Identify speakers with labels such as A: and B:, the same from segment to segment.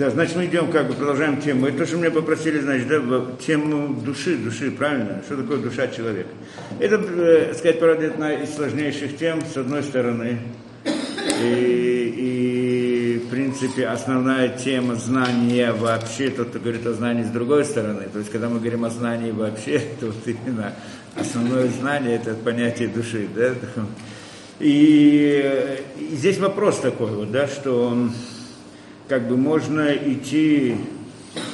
A: Да, значит, мы идем, как бы продолжаем тему. Это то, что меня попросили, значит, да, тему души, души, правильно? Что такое душа человека? Это, э, сказать правду, одна из сложнейших тем, с одной стороны. И, и, в принципе, основная тема знания вообще, тот, кто говорит о знании с другой стороны. То есть, когда мы говорим о знании вообще, то вот именно основное знание – это понятие души, да? И, и здесь вопрос такой вот, да, что как бы можно идти,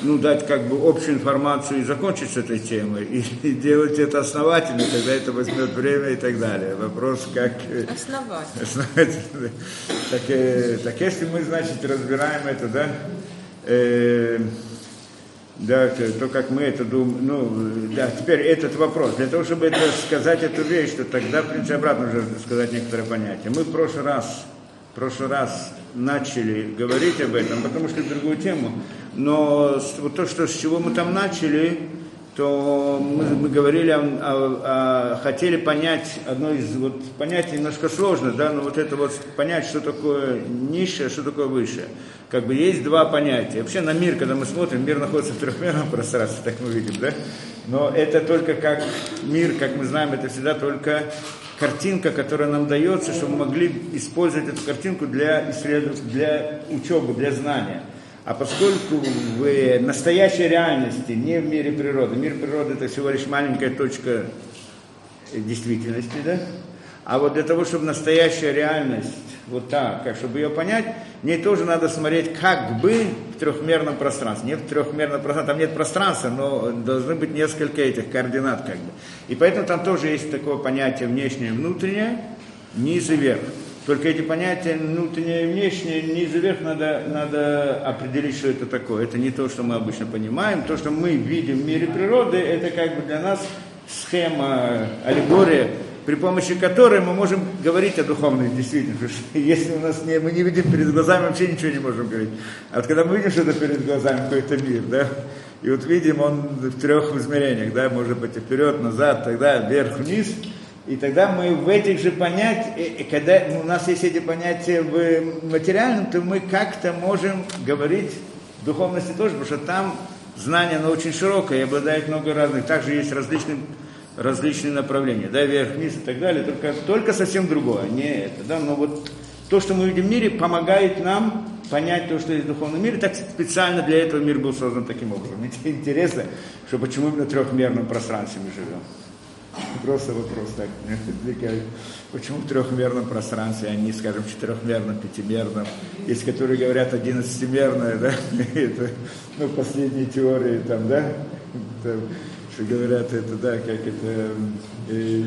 A: ну, дать как бы общую информацию и закончить с этой темой, и, и делать это основательно, тогда это возьмет время и так далее. Вопрос как...
B: Основательно.
A: основательно. Так, э, так если мы, значит, разбираем это, да, э, да, то, как мы это думаем, ну, да, теперь этот вопрос. Для того, чтобы это сказать эту вещь, то тогда, в принципе, обратно уже сказать некоторые понятия. Мы в прошлый раз в прошлый раз начали говорить об этом, потому что другую тему. Но то, что, с чего мы там начали, то мы, мы говорили, о, о, о, хотели понять одно из вот, понятий немножко сложно, да, но вот это вот понять, что такое низшее, что такое высшее. Как бы есть два понятия. Вообще на мир, когда мы смотрим, мир находится в трехмерном пространстве, так мы видим, да? Но это только как мир, как мы знаем, это всегда только картинка, которая нам дается, чтобы мы могли использовать эту картинку для исследования, для учебы, для знания. А поскольку в настоящей реальности, не в мире природы, мир природы это всего лишь маленькая точка действительности, да? А вот для того, чтобы настоящая реальность, вот так, как чтобы ее понять, мне тоже надо смотреть как бы трехмерном пространстве. Нет в трехмерном пространстве, там нет пространства, но должны быть несколько этих координат как бы. И поэтому там тоже есть такое понятие внешнее и внутреннее, низ и верх. Только эти понятия внутреннее и внешнее, низ и верх надо, надо определить, что это такое. Это не то, что мы обычно понимаем. То, что мы видим в мире природы, это как бы для нас схема, аллегория при помощи которой мы можем говорить о духовной действительности. Если у нас не, мы не видим перед глазами, вообще ничего не можем говорить. А вот когда мы видим что-то перед глазами, какой-то мир, да, и вот видим он в трех измерениях, да, может быть вперед, назад, тогда вверх, вниз, и тогда мы в этих же понятиях, когда у нас есть эти понятия в материальном, то мы как-то можем говорить в духовности тоже, потому что там знание, оно очень широкое и обладает много разных. Также есть различные различные направления, да, вверх-вниз и так далее, только, только совсем другое, не это, да, но вот то, что мы видим в мире, помогает нам понять то, что есть в духовном мире, так специально для этого мир был создан таким образом. Интересно, что почему именно в трехмерном пространстве мы живем. Просто вопрос так. Почему в трехмерном пространстве, а не, скажем, четырехмерном, пятимерном? Есть, которые говорят одиннадцатимерное, да? Это, ну, последние теории там, да? Что говорят, это, да, как это, э,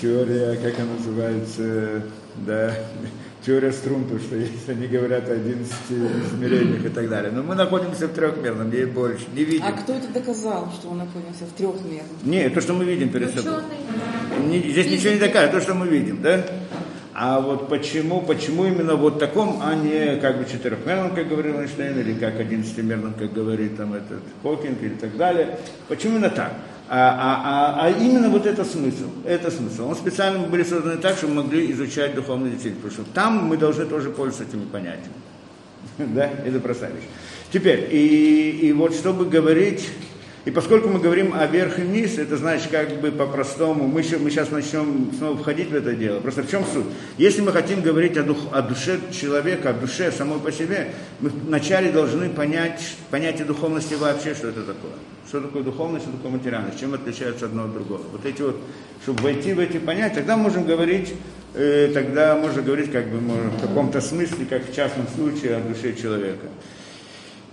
A: теория, как она называется, да, теория струн, то что если они говорят о 11 измерениях и так далее. Но мы находимся в трехмерном, не больше, не видим.
B: А кто это доказал, что мы находимся в трехмерном?
A: Не, то, что мы видим перед собой. Не, здесь ничего не доказывает, то, что мы видим, да? А вот почему, почему именно вот таком, а не как бы четырехмерном, как говорил Эйнштейн, или как одиннадцатимерном, как говорит там этот Хокинг или так далее. Почему именно так? А, а, а, а именно вот это смысл, это смысл. Он специально были созданы так, чтобы могли изучать духовную действительность, потому что там мы должны тоже пользоваться этими понятиями. да, это простая вещь. Теперь, и, и вот чтобы говорить и поскольку мы говорим о верх и вниз, это значит как бы по-простому, мы, мы сейчас начнем снова входить в это дело. Просто в чем суть? Если мы хотим говорить о, дух, о душе человека, о душе самой по себе, мы вначале должны понять понятие духовности вообще, что это такое. Что такое духовность, что такое материальность, чем отличаются одно от другого. Вот эти вот, чтобы войти в эти понятия, тогда можем говорить, э, тогда можно говорить как бы может, в каком-то смысле, как в частном случае о душе человека.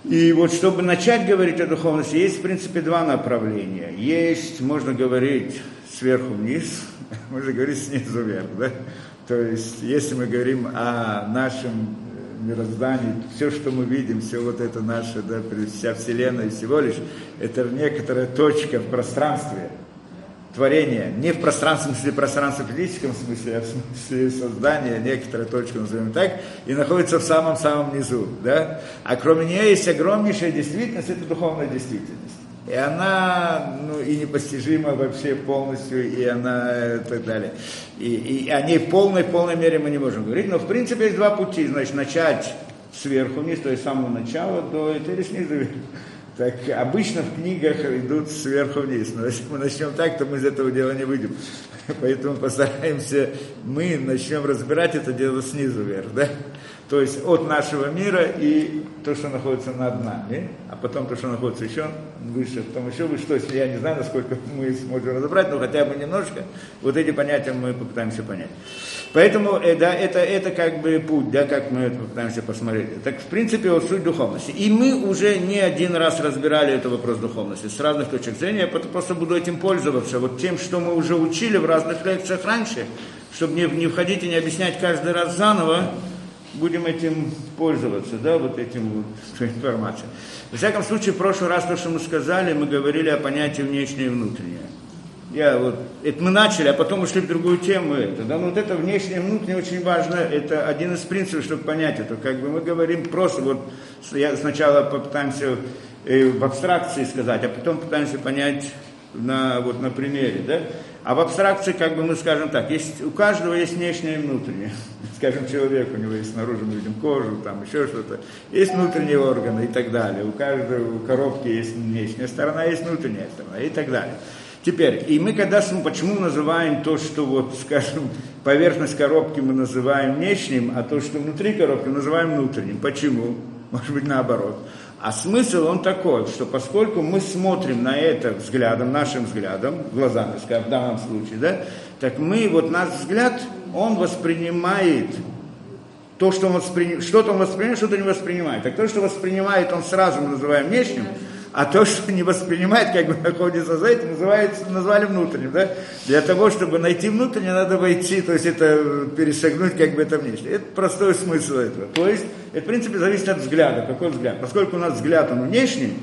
A: И вот чтобы начать говорить о духовности, есть в принципе два направления. Есть, можно говорить сверху вниз, можно говорить снизу вверх. Да? То есть, если мы говорим о нашем мироздании, все, что мы видим, все вот это наше, да, вся Вселенная всего лишь, это некоторая точка в пространстве, творения, не в пространственном смысле, пространстве физическом смысле, а в смысле создания, некоторая точка, назовем так, и находится в самом-самом низу, да? А кроме нее есть огромнейшая действительность, это духовная действительность. И она, ну, и непостижима вообще полностью, и она, и так далее. И, и о ней в полной, полной мере мы не можем говорить, но в принципе есть два пути, значит, начать сверху вниз, то есть с самого начала до или снизу вверх. Так обычно в книгах идут сверху вниз, но если мы начнем так, то мы из этого дела не выйдем. Поэтому постараемся, мы начнем разбирать это дело снизу вверх, да? То есть от нашего мира и то, что находится над нами, а потом то, что находится еще выше, потом еще выше. То есть я не знаю, насколько мы сможем разобрать, но хотя бы немножко вот эти понятия мы попытаемся понять. Поэтому э, да, это, это как бы путь, да, как мы это попытаемся посмотреть. Так, в принципе, вот суть духовности. И мы уже не один раз разбирали этот вопрос духовности с разных точек зрения. Я просто буду этим пользоваться, вот тем, что мы уже учили в разных лекциях раньше, чтобы не, не входить и не объяснять каждый раз заново, будем этим пользоваться, да, вот этим вот информацией. Во всяком случае, в прошлый раз то, что мы сказали, мы говорили о понятии внешнее и внутреннее. Я вот, это мы начали, а потом ушли в другую тему. Это, да, но вот это внешнее и внутреннее очень важно, это один из принципов, чтобы понять это. Как бы мы говорим просто, вот я сначала попытаемся э, в абстракции сказать, а потом пытаемся понять на, вот, на примере, да? А в абстракции, как бы мы скажем так, есть, у каждого есть внешнее и внутреннее. Скажем, человек, у него есть снаружи, мы видим кожу, там еще что-то. Есть внутренние органы и так далее. У каждого коробки есть внешняя сторона, есть внутренняя сторона и так далее. Теперь, и мы когда, почему называем то, что вот, скажем, поверхность коробки мы называем внешним, а то, что внутри коробки, называем внутренним. Почему? Может быть, наоборот. А смысл он такой, что поскольку мы смотрим на это взглядом, нашим взглядом, глазами, скажем, в данном случае, да, так мы, вот наш взгляд, он воспринимает то, что он воспринимает, что-то он воспринимает, что-то не воспринимает. Так то, что воспринимает, он сразу называем внешним, а то, что не воспринимает, как бы находится за этим, называется, назвали внутренним. Да? Для того, чтобы найти внутреннее, надо войти, то есть это перешагнуть как бы это внешне. Это простой смысл этого. То есть это, в принципе, зависит от взгляда. Какой взгляд? Поскольку у нас взгляд, он внешний,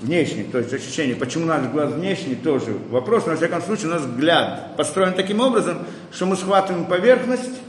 A: внешний, то есть ощущение, почему наш глаз внешний, тоже вопрос, но, во всяком случае, у нас взгляд построен таким образом, что мы схватываем поверхность,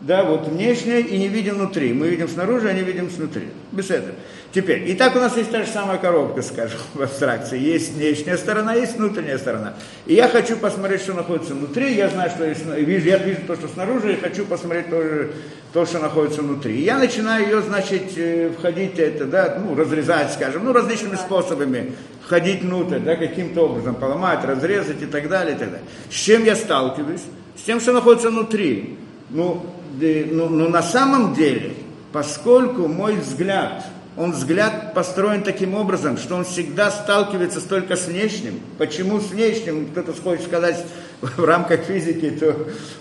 A: да, вот внешнее и не видим внутри. Мы видим снаружи, а не видим снутри. Без этого. Теперь, и так у нас есть та же самая коробка, скажем, в абстракции. Есть внешняя сторона, есть внутренняя сторона. И я хочу посмотреть, что находится внутри. Я знаю, что есть, вижу, я вижу то, что снаружи, и хочу посмотреть тоже то, что находится внутри. И я начинаю ее, значит, э, входить, это, да, ну, разрезать, скажем, ну, различными способами входить внутрь, да, каким-то образом, поломать, разрезать и так далее, и так далее. С чем я сталкиваюсь? С тем, что находится внутри. Ну, ну, ну на самом деле, поскольку мой взгляд, он взгляд построен таким образом, что он всегда сталкивается только с внешним. Почему с внешним? Кто-то хочет сказать в рамках физики, то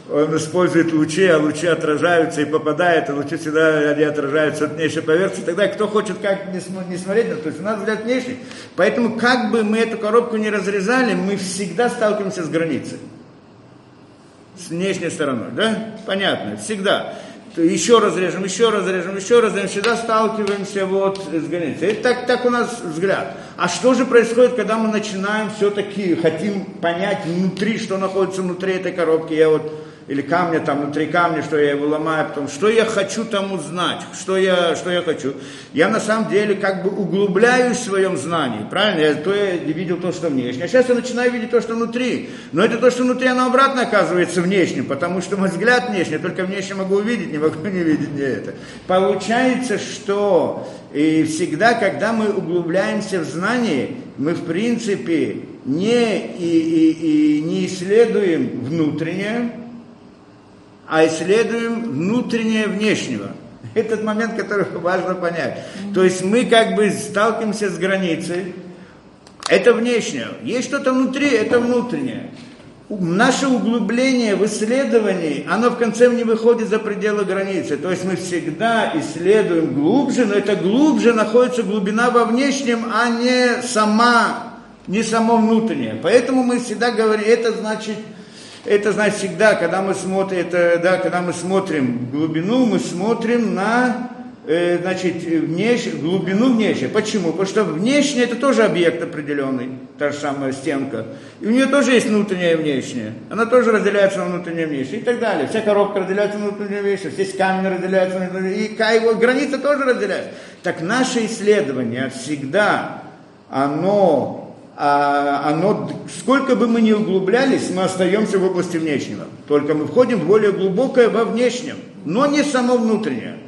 A: он использует лучи, а лучи отражаются и попадают, и лучи всегда они отражаются от внешней поверхности. Тогда кто хочет как не, не смотреть, то есть у нас взгляд внешний. Поэтому как бы мы эту коробку не разрезали, мы всегда сталкиваемся с границей с внешней стороной, да? Понятно, всегда. Еще разрежем, еще разрежем, еще разрежем, всегда сталкиваемся вот с границей. Это так, так у нас взгляд. А что же происходит, когда мы начинаем все-таки, хотим понять внутри, что находится внутри этой коробки? Я вот или камня там внутри камня, что я его ломаю, потом, что я хочу там узнать, что я, что я хочу. Я на самом деле как бы углубляюсь в своем знании, правильно? Я, то я видел то, что внешне, а сейчас я начинаю видеть то, что внутри. Но это то, что внутри, оно обратно оказывается внешним, потому что мой взгляд внешний, только внешне могу увидеть, не могу не видеть не это. Получается, что и всегда, когда мы углубляемся в знание, мы в принципе не, и, и, и не исследуем внутреннее, а исследуем внутреннее внешнего. Этот момент, который важно понять. То есть мы как бы сталкиваемся с границей. Это внешнее. Есть что-то внутри, это внутреннее. Наше углубление в исследовании, оно в конце не выходит за пределы границы. То есть мы всегда исследуем глубже, но это глубже находится глубина во внешнем, а не сама, не само внутреннее. Поэтому мы всегда говорим, это значит это значит всегда, когда мы смотрим, это, да, когда мы смотрим глубину, мы смотрим на э, значит, внеш... глубину внешне. Почему? Потому что внешне это тоже объект определенный, та же самая стенка. И у нее тоже есть внутреннее и внешнее. Она тоже разделяется на внутреннее и внешнее и так далее. Вся коробка разделяется на внутреннее и внешнее, здесь камень разделяется на внутреннее, и его граница тоже разделяется. Так наше исследование всегда, оно а оно, сколько бы мы ни углублялись, мы остаемся в области внешнего. Только мы входим в более глубокое во внешнем, но не само внутреннее.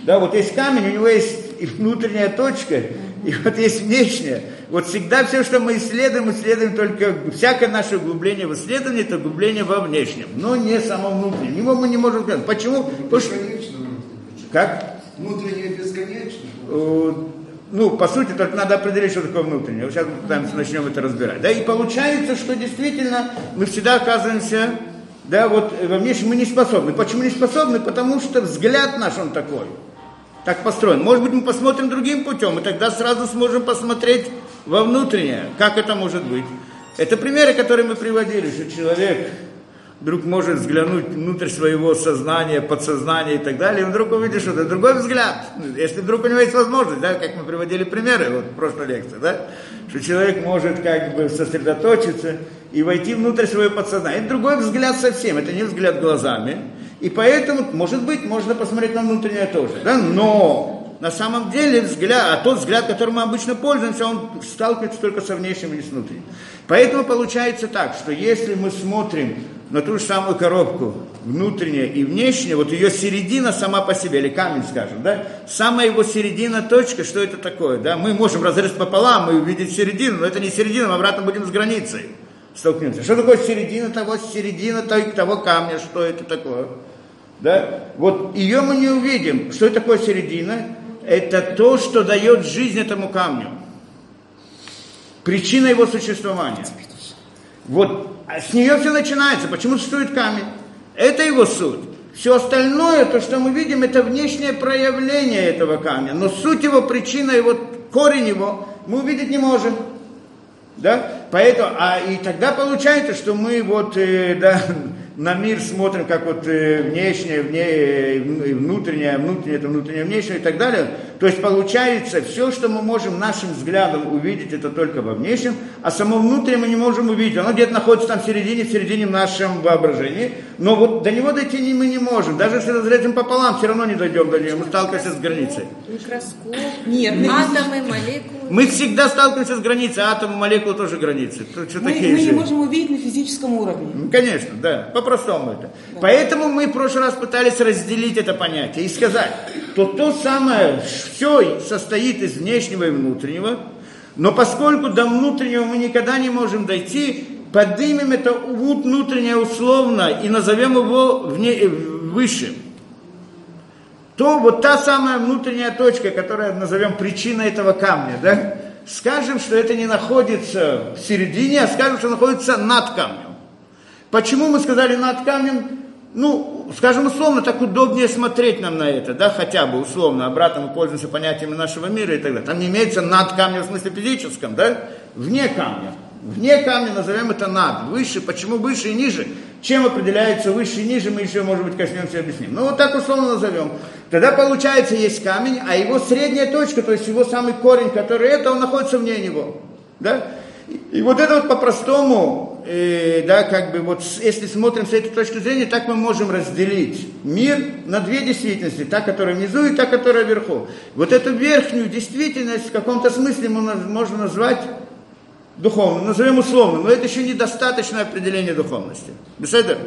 A: Да, вот есть камень, у него есть и внутренняя точка, и вот есть внешняя. Вот всегда все, что мы исследуем, исследуем только всякое наше углубление в исследовании, это углубление во внешнем, но не само внутреннее. Него мы не можем сказать. Почему? Потому что... Как?
C: Внутреннее бесконечно.
A: Ну, по сути, только надо определить, что такое внутреннее. Сейчас мы пытаемся, начнем это разбирать. Да, и получается, что действительно мы всегда оказываемся, да, вот во внешнем мы не способны. Почему не способны? Потому что взгляд наш, он такой. Так построен. Может быть, мы посмотрим другим путем, и тогда сразу сможем посмотреть во внутреннее. Как это может быть? Это примеры, которые мы приводили, что человек вдруг может взглянуть внутрь своего сознания, подсознания и так далее, и вдруг увидит что-то, другой взгляд. Если вдруг у него есть возможность, да, как мы приводили примеры вот, в прошлой лекции, да, что человек может как бы сосредоточиться и войти внутрь своего подсознания. Это другой взгляд совсем, это не взгляд глазами. И поэтому, может быть, можно посмотреть на внутреннее тоже. Да? Но на самом деле взгляд, а тот взгляд, которым мы обычно пользуемся, он сталкивается только со внешним и не с внутренним. Поэтому получается так, что если мы смотрим на ту же самую коробку, внутренняя и внешняя, вот ее середина сама по себе, или камень, скажем, да, самая его середина, точка, что это такое, да, мы можем разрезать пополам и увидеть середину, но это не середина, мы обратно будем с границей столкнемся. Что такое середина того, середина того камня, что это такое? Да? Вот ее мы не увидим. Что такое середина? это то, что дает жизнь этому камню. Причина его существования. Вот а с нее все начинается. Почему существует камень? Это его суть. Все остальное, то, что мы видим, это внешнее проявление этого камня. Но суть его, причина его, корень его, мы увидеть не можем. Да? Поэтому, а и тогда получается, что мы вот, э, да, на мир смотрим как вот э, внешнее, вне, э, внутреннее, внутреннее, это внутреннее, внешнее и так далее. То есть получается, все, что мы можем нашим взглядом увидеть, это только во внешнем, а само внутреннее мы не можем увидеть. Оно где-то находится там в середине, в середине нашем воображении, но вот до него дойти не, мы не можем. Даже если разрежем пополам, все равно не дойдем до него, мы сталкиваемся с границей.
B: Микроскоп, нет, атомы, молекулы.
A: Мы всегда сталкиваемся с границей, атомы, молекулы тоже границы.
B: Что мы, такие мы же. не можем увидеть на физическом уровне.
A: Ну, конечно, да, по-простому это. Да. Поэтому мы в прошлый раз пытались разделить это понятие и сказать, что то самое все состоит из внешнего и внутреннего, но поскольку до внутреннего мы никогда не можем дойти, поднимем это внутреннее условно и назовем его вне, э, выше. То вот та самая внутренняя точка, которая назовем причиной этого камня, да, скажем, что это не находится в середине, а скажем, что находится над камнем. Почему мы сказали над камнем? ну, скажем условно, так удобнее смотреть нам на это, да, хотя бы условно, обратно мы пользуемся понятиями нашего мира и так далее. Там не имеется над камнем в смысле физическом, да, вне камня. Вне камня назовем это над, выше. Почему выше и ниже? Чем определяется выше и ниже, мы еще, может быть, коснемся и объясним. Ну, вот так условно назовем. Тогда получается, есть камень, а его средняя точка, то есть его самый корень, который это, он находится вне него. Да? И вот это вот по-простому, э, да, как бы вот если смотрим с этой точки зрения, так мы можем разделить мир на две действительности, та, которая внизу и та, которая вверху. Вот эту верхнюю действительность в каком-то смысле можно назвать духовным, назовем условным, но это еще недостаточное определение духовности. Беседа?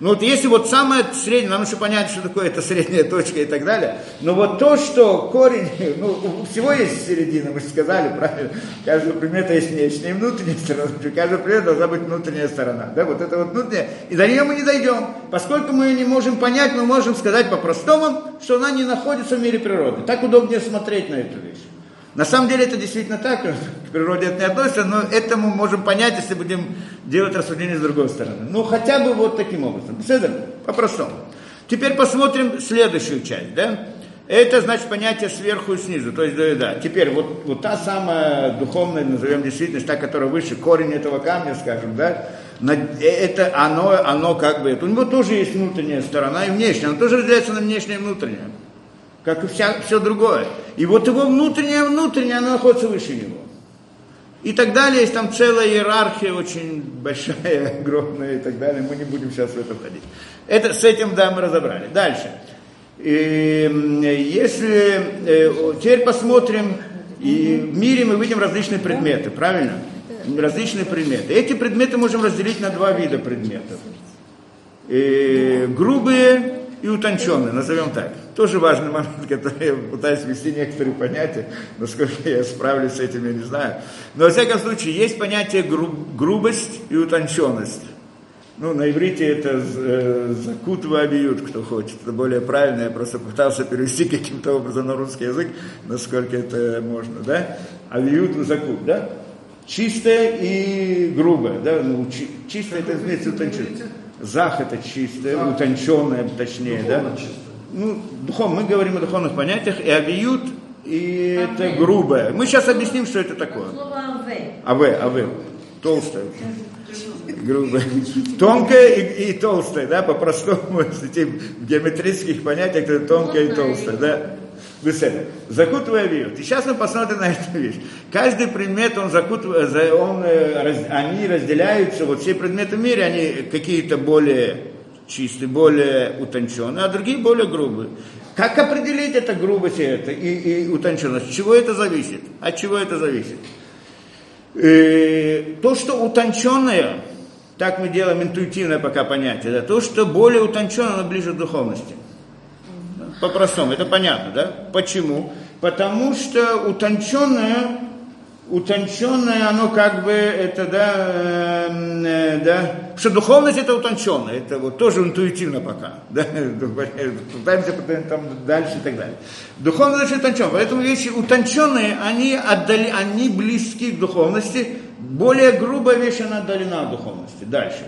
A: Ну вот если вот самое среднее, нам еще понять, что такое это средняя точка и так далее, но вот то, что корень, ну у всего есть середина, мы же сказали, правильно, каждого предмета есть внешняя и внутренняя сторона, у каждого должна быть внутренняя сторона, да, вот это вот внутренняя, и до нее мы не дойдем, поскольку мы ее не можем понять, мы можем сказать по-простому, что она не находится в мире природы, так удобнее смотреть на эту вещь. На самом деле это действительно так, к природе это не относится, но это мы можем понять, если будем делать рассуждение с другой стороны. Ну, хотя бы вот таким образом. Беседа, по-простому. Теперь посмотрим следующую часть, да? Это значит понятие сверху и снизу, то есть да, да. Теперь вот, вот та самая духовная, назовем действительность, та, которая выше, корень этого камня, скажем, да, это оно, оно как бы, у него тоже есть внутренняя сторона и внешняя, оно тоже разделяется на внешнее и внутреннее как и вся, все другое. И вот его внутреннее, внутреннее, оно находится выше него. И так далее, есть там целая иерархия очень большая, огромная и так далее. Мы не будем сейчас в это входить. Это, с этим, да, мы разобрали. Дальше. И, если, э, теперь посмотрим, и в мире мы видим различные предметы, правильно? Различные предметы. Эти предметы можем разделить на два вида предметов. И грубые и утонченное, назовем так. Тоже важный момент, который я пытаюсь ввести некоторые понятия, насколько я справлюсь с этим, я не знаю. Но, во всяком случае, есть понятие гру- грубость и утонченность. Ну, на иврите это э, закутва абиют, кто хочет. Это более правильно. Я просто пытался перевести каким-то образом на русский язык, насколько это можно, да? Абиют закут, да? Чистое и грубое, да? Ну, чи, чистое это имеется утонченное. Зах это чистое, утонченное, точнее,
C: Духовно
A: да?
C: чисто.
A: Ну, духовно, мы говорим о духовных понятиях, и абиют, и это грубое. Мы сейчас объясним, что это такое.
B: Слово «аве».
A: АВ, АВ, толстая, грубая, тонкая и, и толстая, да, по-простому, в геометрических понятиях, это тонкая и толстая, да. Закутывая виют. И сейчас мы посмотрим на эту вещь. Каждый предмет, он закутывает, он, э, они разделяются, вот все предметы в мире, они какие-то более чистые, более утонченные, а другие более грубые. Как определить это грубость и это, и, и утонченность? Чего это зависит? От чего это зависит? Э, то, что утонченное, так мы делаем интуитивное пока понятие, да, то, что более утонченное, оно ближе к духовности. По-простому, это понятно, да? Почему? Потому что утонченное, утонченное, оно как бы, это, да, э, э, да, что духовность это утонченное, это вот тоже интуитивно пока, да, пытаемся потом там дальше и так далее. Духовность это утонченное, поэтому вещи утонченные, они, отдали, они близки к духовности, более грубая вещь, она отдалена от духовности. Дальше.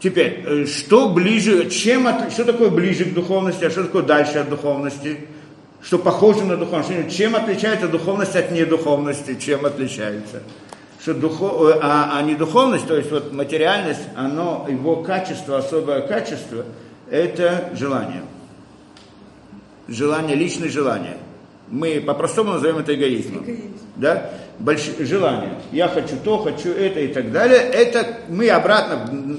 A: Теперь, э, что ближе, чем от, что такое ближе к духовности, а что такое дальше от духовности? Что похоже на духовность? Чем отличается духовность от недуховности? Чем отличается? Что духов, э, а, а не духовность, то есть вот материальность, оно, его качество, особое качество, это желание. Желание, личное желание. Мы по-простому назовем это эгоизмом. Да? Больш... Желание. Я хочу то, хочу это и так далее. Это мы обратно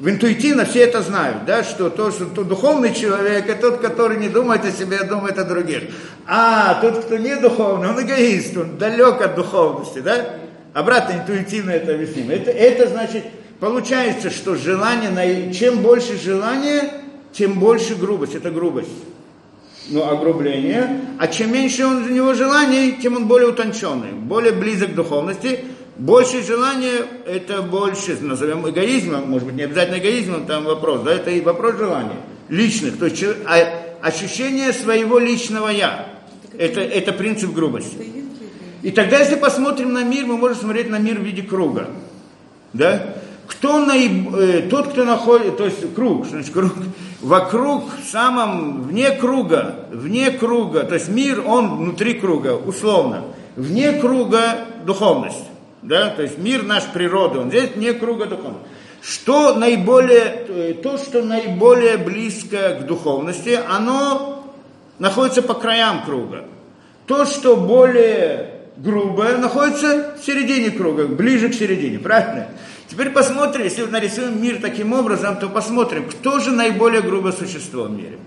A: в интуитивно все это знают, да, что то, что то духовный человек, это тот, который не думает о себе, а думает о других. А тот, кто не духовный, он эгоист, он далек от духовности, да? Обратно интуитивно это объясним. Это, это значит, получается, что желание, чем больше желания, тем больше грубость, это грубость. Ну, огрубление. А чем меньше он, у него желаний, тем он более утонченный, более близок к духовности. Больше желания, это больше, назовем эгоизмом, может быть, не обязательно эгоизмом, там вопрос, да, это и вопрос желания, личных, то есть а- ощущение своего личного «я». Это, это принцип грубости. И тогда, если посмотрим на мир, мы можем смотреть на мир в виде круга. Да? Кто наиб... э, тот, кто находит, то есть круг, значит круг, вокруг, самом, вне круга, вне круга, то есть мир, он внутри круга, условно, вне круга духовность, да, то есть мир наш природа, он здесь вне круга духовности. Что наиболее, э, то, что наиболее близко к духовности, оно находится по краям круга. То, что более грубое, находится в середине круга, ближе к середине, правильно? Теперь посмотрим, если нарисуем мир таким образом, то посмотрим, кто же наиболее грубое существо в мире.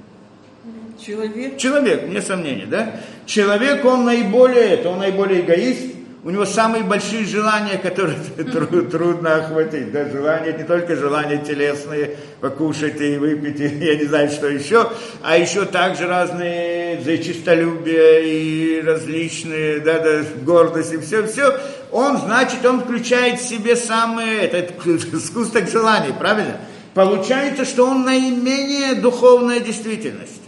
B: Человек.
A: Человек, вне сомнения, да? Человек, он наиболее, это он наиболее эгоист, у него самые большие желания, которые тру- трудно охватить. Да? Желания, не только желания телесные, покушать и выпить, и я не знаю, что еще, а еще также разные за чистолюбие и различные, да, да, гордость и все, все. Он, значит, он включает в себе самые, это сгусток желаний, правильно? Получается, что он наименее духовная действительность.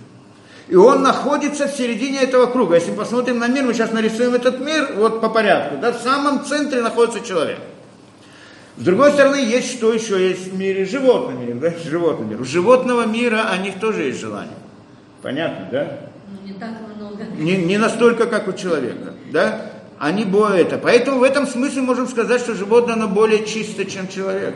A: И он находится в середине этого круга. Если мы посмотрим на мир, мы сейчас нарисуем этот мир вот по порядку. Да, в самом центре находится человек. С другой стороны, есть что еще есть в мире? Животный мир, да? Животный мир. У животного мира о них тоже есть желание. Понятно, да?
B: Не так много.
A: Не, не настолько, как у человека, да? Они более это. Поэтому в этом смысле можем сказать, что животное, оно более чисто, чем человек.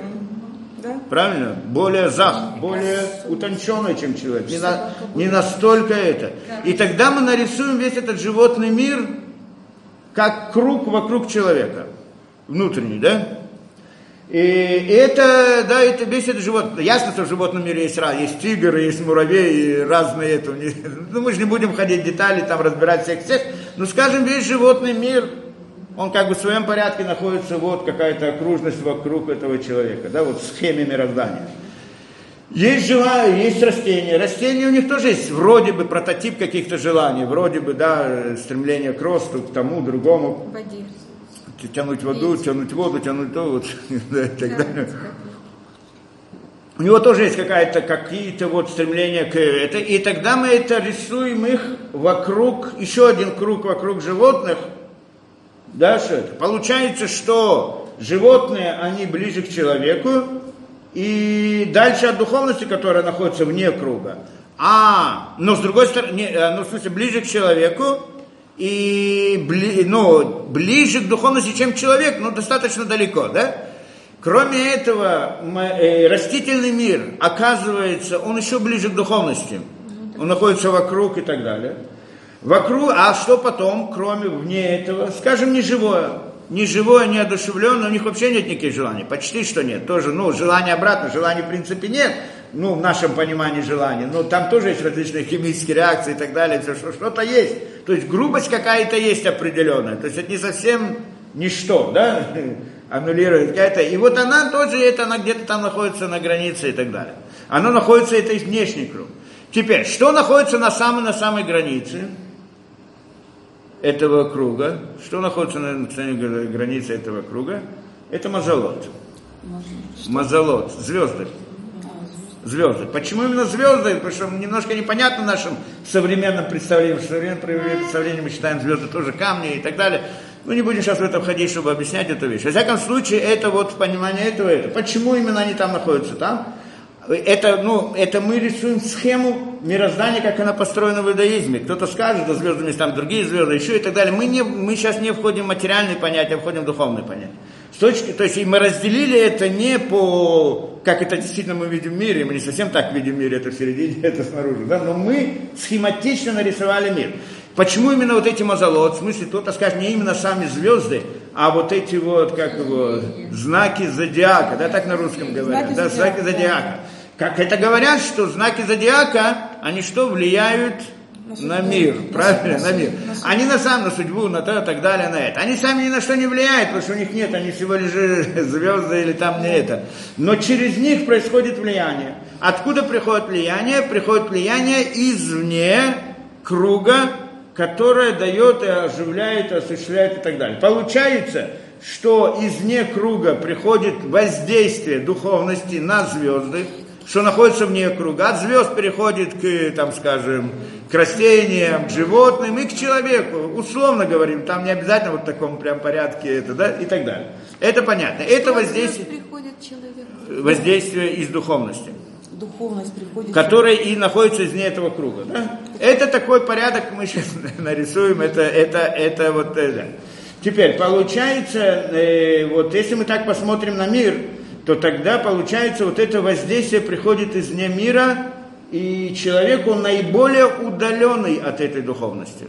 B: Да?
A: Правильно? Более зах, более утонченный, чем человек. Не, на- не настолько это. И тогда мы нарисуем весь этот животный мир как круг вокруг человека. Внутренний, да? И это, да, это весь этот животный. Ясно, что в животном мире есть раз, есть тигр, есть муравей, и разные это. Ну, мы же не будем ходить в детали, там разбирать всех всех. Но скажем, весь животный мир, он как бы в своем порядке находится, вот какая-то окружность вокруг этого человека, да, вот в схеме мироздания. Есть желания, есть растения. Растения у них тоже есть вроде бы прототип каких-то желаний, вроде бы, да, стремление к росту, к тому, другому.
B: Воде.
A: Тянуть воду,
B: Есть.
A: тянуть воду, тянуть то, вот, да, и так
B: Да,
A: далее. У него тоже есть какая-то, какие-то вот стремления к это, и тогда мы это рисуем их вокруг, еще один круг вокруг животных, да, что это? Получается, что животные, они ближе к человеку, и дальше от духовности, которая находится вне круга. А, но с другой стороны, не, э, ну, в смысле, ближе к человеку, и бли, ну, ближе к духовности, чем человек, но достаточно далеко, да? Кроме этого, э, растительный мир, оказывается, он еще ближе к духовности. Он находится вокруг и так далее. Вокруг, а что потом, кроме вне этого, скажем, неживое. Неживое, неодушевленное, у них вообще нет никаких желаний. Почти что нет. Тоже, ну, желания обратно, желаний в принципе нет. Ну, в нашем понимании желаний. Но там тоже есть различные химические реакции и так далее. Все, что, что-то есть. То есть грубость какая-то есть определенная. То есть это не совсем ничто, да? Аннулирует какая-то. И вот она тоже, это она где-то там находится на границе и так далее. Оно находится, это и внешний круг. Теперь, что находится на самой, на самой границе? Этого круга, что находится на границе этого круга, это мазолот. Мазолот, звезды. Звезды. Почему именно звезды? Потому что немножко непонятно нашим современным представлением. В современном представлении мы считаем звезды тоже камни и так далее. Мы не будем сейчас в это входить, чтобы объяснять эту вещь. Во всяком случае, это вот понимание этого, это. Почему именно они там находятся там? Это, ну, это мы рисуем схему мироздания, как она построена в иудаизме. Кто-то скажет, да звездами есть там другие звезды, еще и так далее. Мы, не, мы сейчас не входим в материальные понятия, а входим в духовные понятия. С точки, то есть и мы разделили это не по, как это действительно мы видим в мире, мы не совсем так видим в мире, это в середине, это снаружи, да, но мы схематично нарисовали мир. Почему именно вот эти мазолот, в смысле, кто-то скажет, не именно сами звезды, а вот эти вот, как его, знаки зодиака, да, так на русском говорят,
D: Знаки
A: да, знаки
D: зодиака,
A: зодиака. Как это говорят, что знаки зодиака, они что, влияют
D: На
A: на мир,
D: На
A: правильно,
D: судьбу,
A: на мир.
D: на.
A: Они на самом, на судьбу, на то и так далее, на это. Они сами ни на что не влияют, потому что у них нет, они всего лишь звезды или там не это. Но через них происходит влияние. Откуда приходит влияние? Приходит влияние извне круга, которое дает и оживляет, и осуществляет и так далее. Получается, что извне круга приходит воздействие духовности на звезды, что находится вне круга. От звезд переходит к, там, скажем, к растениям, к животным и к человеку. Условно говорим, там не обязательно вот в таком прям порядке это, да, и так далее. Это понятно. Это воздействие, воздействие из духовности
D: Духовность приходит.
A: который и находится извне этого круга. Да? Это такой порядок, мы сейчас нарисуем, это, это, это вот это. Теперь, получается, э, вот если мы так посмотрим на мир, то тогда, получается, вот это воздействие приходит извне мира, и человек, он наиболее удаленный от этой духовности.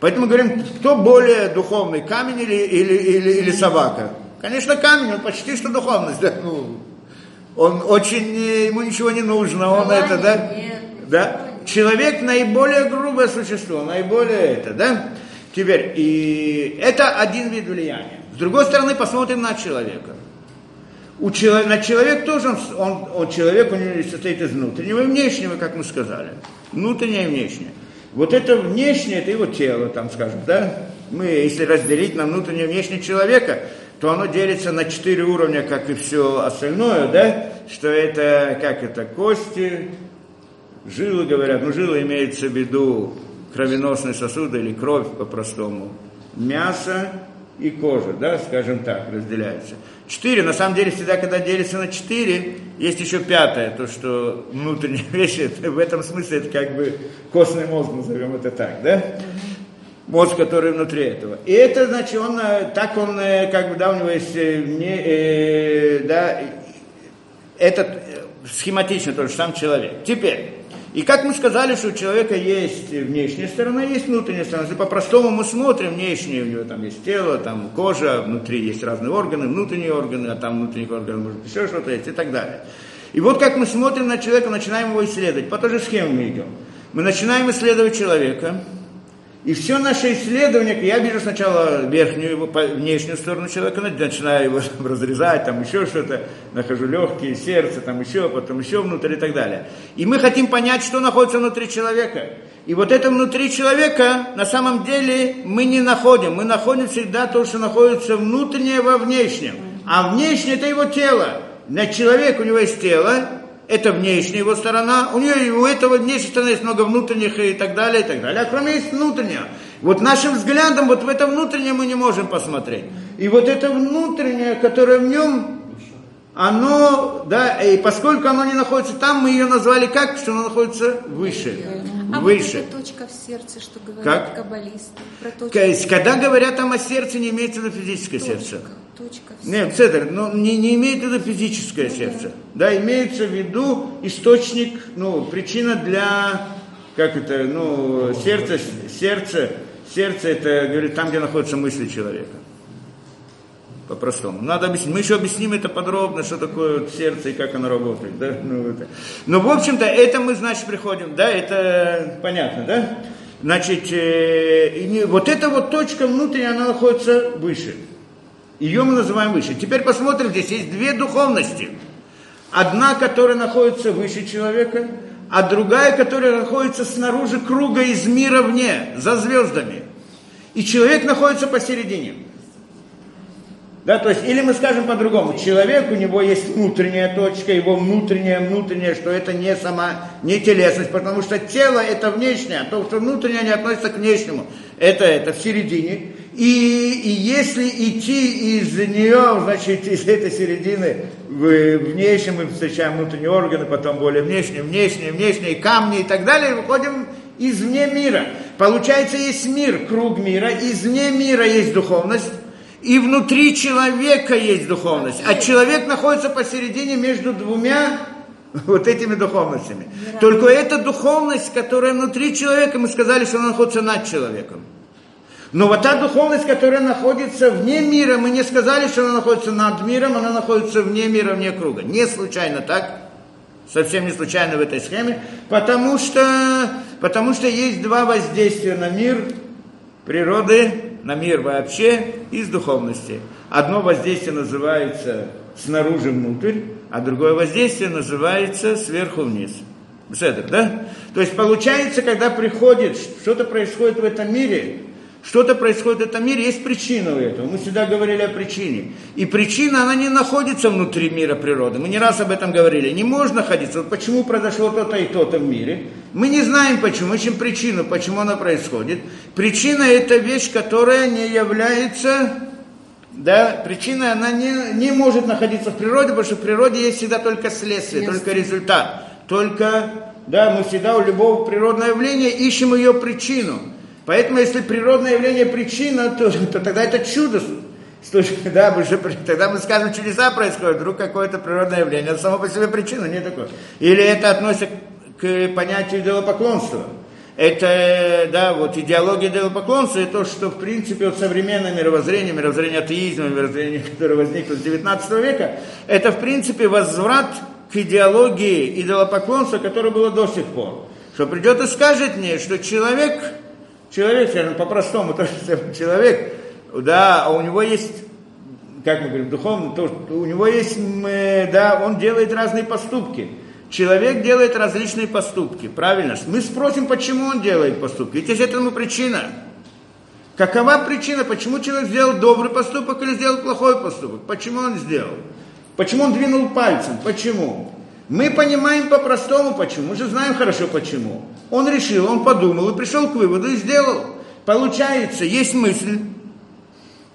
A: Поэтому говорим, кто более духовный, камень или, или, или, или собака? Конечно, камень, он почти что духовность. Да? Ну, он очень, ему ничего не нужно, он
B: Желания
A: это, да?
B: нет.
A: Да? Человек наиболее грубое существо, наиболее это, да? Теперь, и это один вид влияния. С другой стороны, посмотрим на человека. У человека, на человек тоже, он, он, он человек, у него состоит из внутреннего и внешнего, как мы сказали. Внутреннее и внешнее. Вот это внешнее, это его тело, там скажем, да? Мы, если разделить на внутреннее и внешнее человека, то оно делится на четыре уровня, как и все остальное, да? Что это, как это, кости, жилы, говорят, ну жилы имеется в виду кровеносные сосуды или кровь по-простому, мясо и кожа, да, скажем так, разделяются. Четыре, на самом деле, всегда, когда делится на четыре, есть еще пятое, то, что внутренние вещи, это, в этом смысле это как бы костный мозг, назовем это так, да? Мозг, который внутри этого. И это, значит, он, э, так он, э, как бы, да, у него есть, э, не, э, да, этот схематично тоже сам человек. Теперь, и как мы сказали, что у человека есть внешняя сторона, есть внутренняя сторона. Если по-простому мы смотрим, внешнее у него там есть тело, там кожа, внутри есть разные органы, внутренние органы, а там внутренних органов может еще что-то есть и так далее. И вот как мы смотрим на человека, начинаем его исследовать. По той же схеме мы идем. Мы начинаем исследовать человека, И все наше исследование, я вижу сначала верхнюю, его, внешнюю сторону человека, начинаю его разрезать, там еще что-то, нахожу легкие, сердце, там еще, потом еще внутрь и так далее. И мы хотим понять, что находится внутри человека. И вот это внутри человека, на самом деле, мы не находим. Мы находим всегда то, что находится внутреннее во внешнем. А внешнее – это его тело. На человек у него есть тело, это внешняя его сторона, у нее у этого внешней стороны есть много внутренних и так далее, и так далее. А кроме есть внутреннее. Вот нашим взглядом вот в это внутреннее мы не можем посмотреть. И вот это внутреннее, которое в нем, оно, да, и поскольку оно не находится там, мы ее назвали как, что оно находится выше.
D: А
A: выше.
D: вот эта точка в сердце, что говорят
A: Как?
D: каббалисты. Про точку.
A: Когда говорят там о сердце, не имеется в виду физическое сердце.
D: Точка в
A: Нет, Цедр, но не, не имеет в виду физическое сердце. Да, имеется в виду источник, ну, причина для, как это, ну, сердце, сердце, сердце это, говорит, там, где находятся мысли человека. По-простому. Надо объяснить. Мы еще объясним это подробно, что такое сердце и как оно работает. Да? Ну, это. Но, в общем-то, это мы, значит, приходим, да, это понятно, да? Значит, э, не- вот эта вот точка внутренняя, она находится выше. Ее мы называем выше. Теперь посмотрим, здесь есть две духовности. Одна, которая находится выше человека, а другая, которая находится снаружи круга из мира вне, за звездами. И человек находится посередине. Да, то есть, или мы скажем по-другому, человек, у него есть внутренняя точка, его внутренняя, внутренняя, что это не сама, не телесность, потому что тело это внешнее, а то, что внутреннее не относится к внешнему, это, это в середине. И, и если идти из нее, значит, из этой середины в внешнем мы встречаем внутренние органы, потом более внешние, внешние, внешние, камни и так далее, выходим извне мира. Получается, есть мир, круг мира, извне мира есть духовность, и внутри человека есть духовность. А человек находится посередине между двумя вот этими духовностями. Только эта духовность, которая внутри человека, мы сказали, что она находится над человеком. Но вот та духовность, которая находится вне мира, мы не сказали, что она находится над миром, она находится вне мира, вне круга. Не случайно так, совсем не случайно в этой схеме, потому что, потому что есть два воздействия на мир природы, на мир вообще из духовности. Одно воздействие называется снаружи внутрь, а другое воздействие называется сверху вниз. Беседер, да? То есть получается, когда приходит, что-то происходит в этом мире, что-то происходит в этом мире, есть причина у этого. Мы всегда говорили о причине. И причина, она не находится внутри мира природы. Мы не раз об этом говорили. Не можно находиться. Вот почему произошло то-то и то-то в мире. Мы не знаем почему, ищем причину, почему она происходит. Причина – это вещь, которая не является да, причина, она не, не может находиться в природе, потому что в природе есть всегда только следствие, только результат. Только, да, мы всегда у любого природного явления ищем ее причину. Поэтому, если природное явление причина, то, то тогда это чудо. Слушай, да, мы же, тогда мы скажем, чудеса происходят, вдруг какое-то природное явление, это само по себе причина, не такое. Или это относится к понятию идолопоклонства. Это, да, вот идеология идолопоклонства, это то, что, в принципе, вот современное мировоззрение, мировоззрение атеизма, мировоззрение, которое возникло с 19 века, это, в принципе, возврат к идеологии идолопоклонства, которое было до сих пор. Что придет и скажет мне, что человек, человек, скажем, по-простому, то, что человек, да, а у него есть как мы говорим, духовно, то, у него есть, да, он делает разные поступки. Человек делает различные поступки, правильно? Мы спросим, почему он делает поступки. Ведь есть этому причина. Какова причина, почему человек сделал добрый поступок или сделал плохой поступок? Почему он сделал? Почему он двинул пальцем? Почему? Мы понимаем по-простому почему. Мы же знаем хорошо почему. Он решил, он подумал и пришел к выводу и сделал. Получается, есть мысль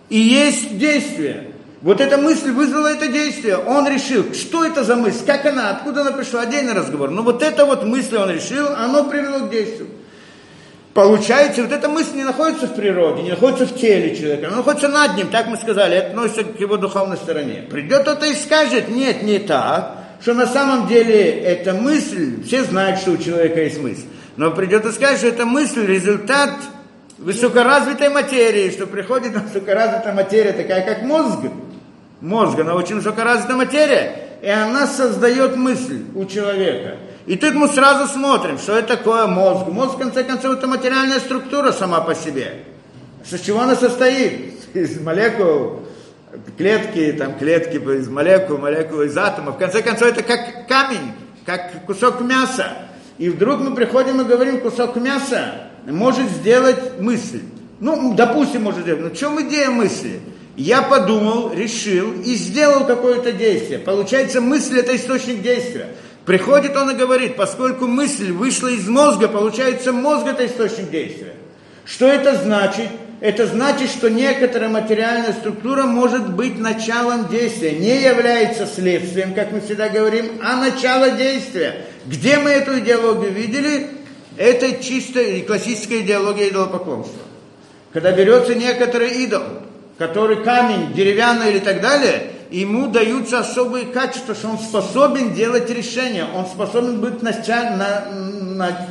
A: и есть действие. Вот эта мысль вызвала это действие. Он решил, что это за мысль, как она, откуда она пришла, отдельный разговор. Но вот эта вот мысль он решил, оно привело к действию. Получается, вот эта мысль не находится в природе, не находится в теле человека, она находится над ним, так мы сказали, относится к его духовной стороне. Придет кто-то и скажет, нет, не так, что на самом деле эта мысль, все знают, что у человека есть мысль, но придет и скажет, что эта мысль результат высокоразвитой материи, что приходит высокоразвитая материя, такая как мозг, мозг, она очень высокоразвитая материя, и она создает мысль у человека. И тут мы сразу смотрим, что это такое мозг. Мозг, в конце концов, это материальная структура сама по себе. С чего она состоит? Из молекул, клетки, там клетки из молекул, молекулы из атомов. В конце концов, это как камень, как кусок мяса. И вдруг мы приходим и говорим, кусок мяса может сделать мысль. Ну, допустим, может сделать. Но в чем идея мысли? Я подумал, решил и сделал какое-то действие. Получается, мысль это источник действия. Приходит он и говорит, поскольку мысль вышла из мозга, получается, мозг это источник действия. Что это значит? Это значит, что некоторая материальная структура может быть началом действия, не является следствием, как мы всегда говорим, а начало действия. Где мы эту идеологию видели? Это чистая классическая идеология идолопоклонства. Когда берется некоторый идол, который камень, деревянный или так далее, ему даются особые качества, что он способен делать решения, он способен быть началь, на, на,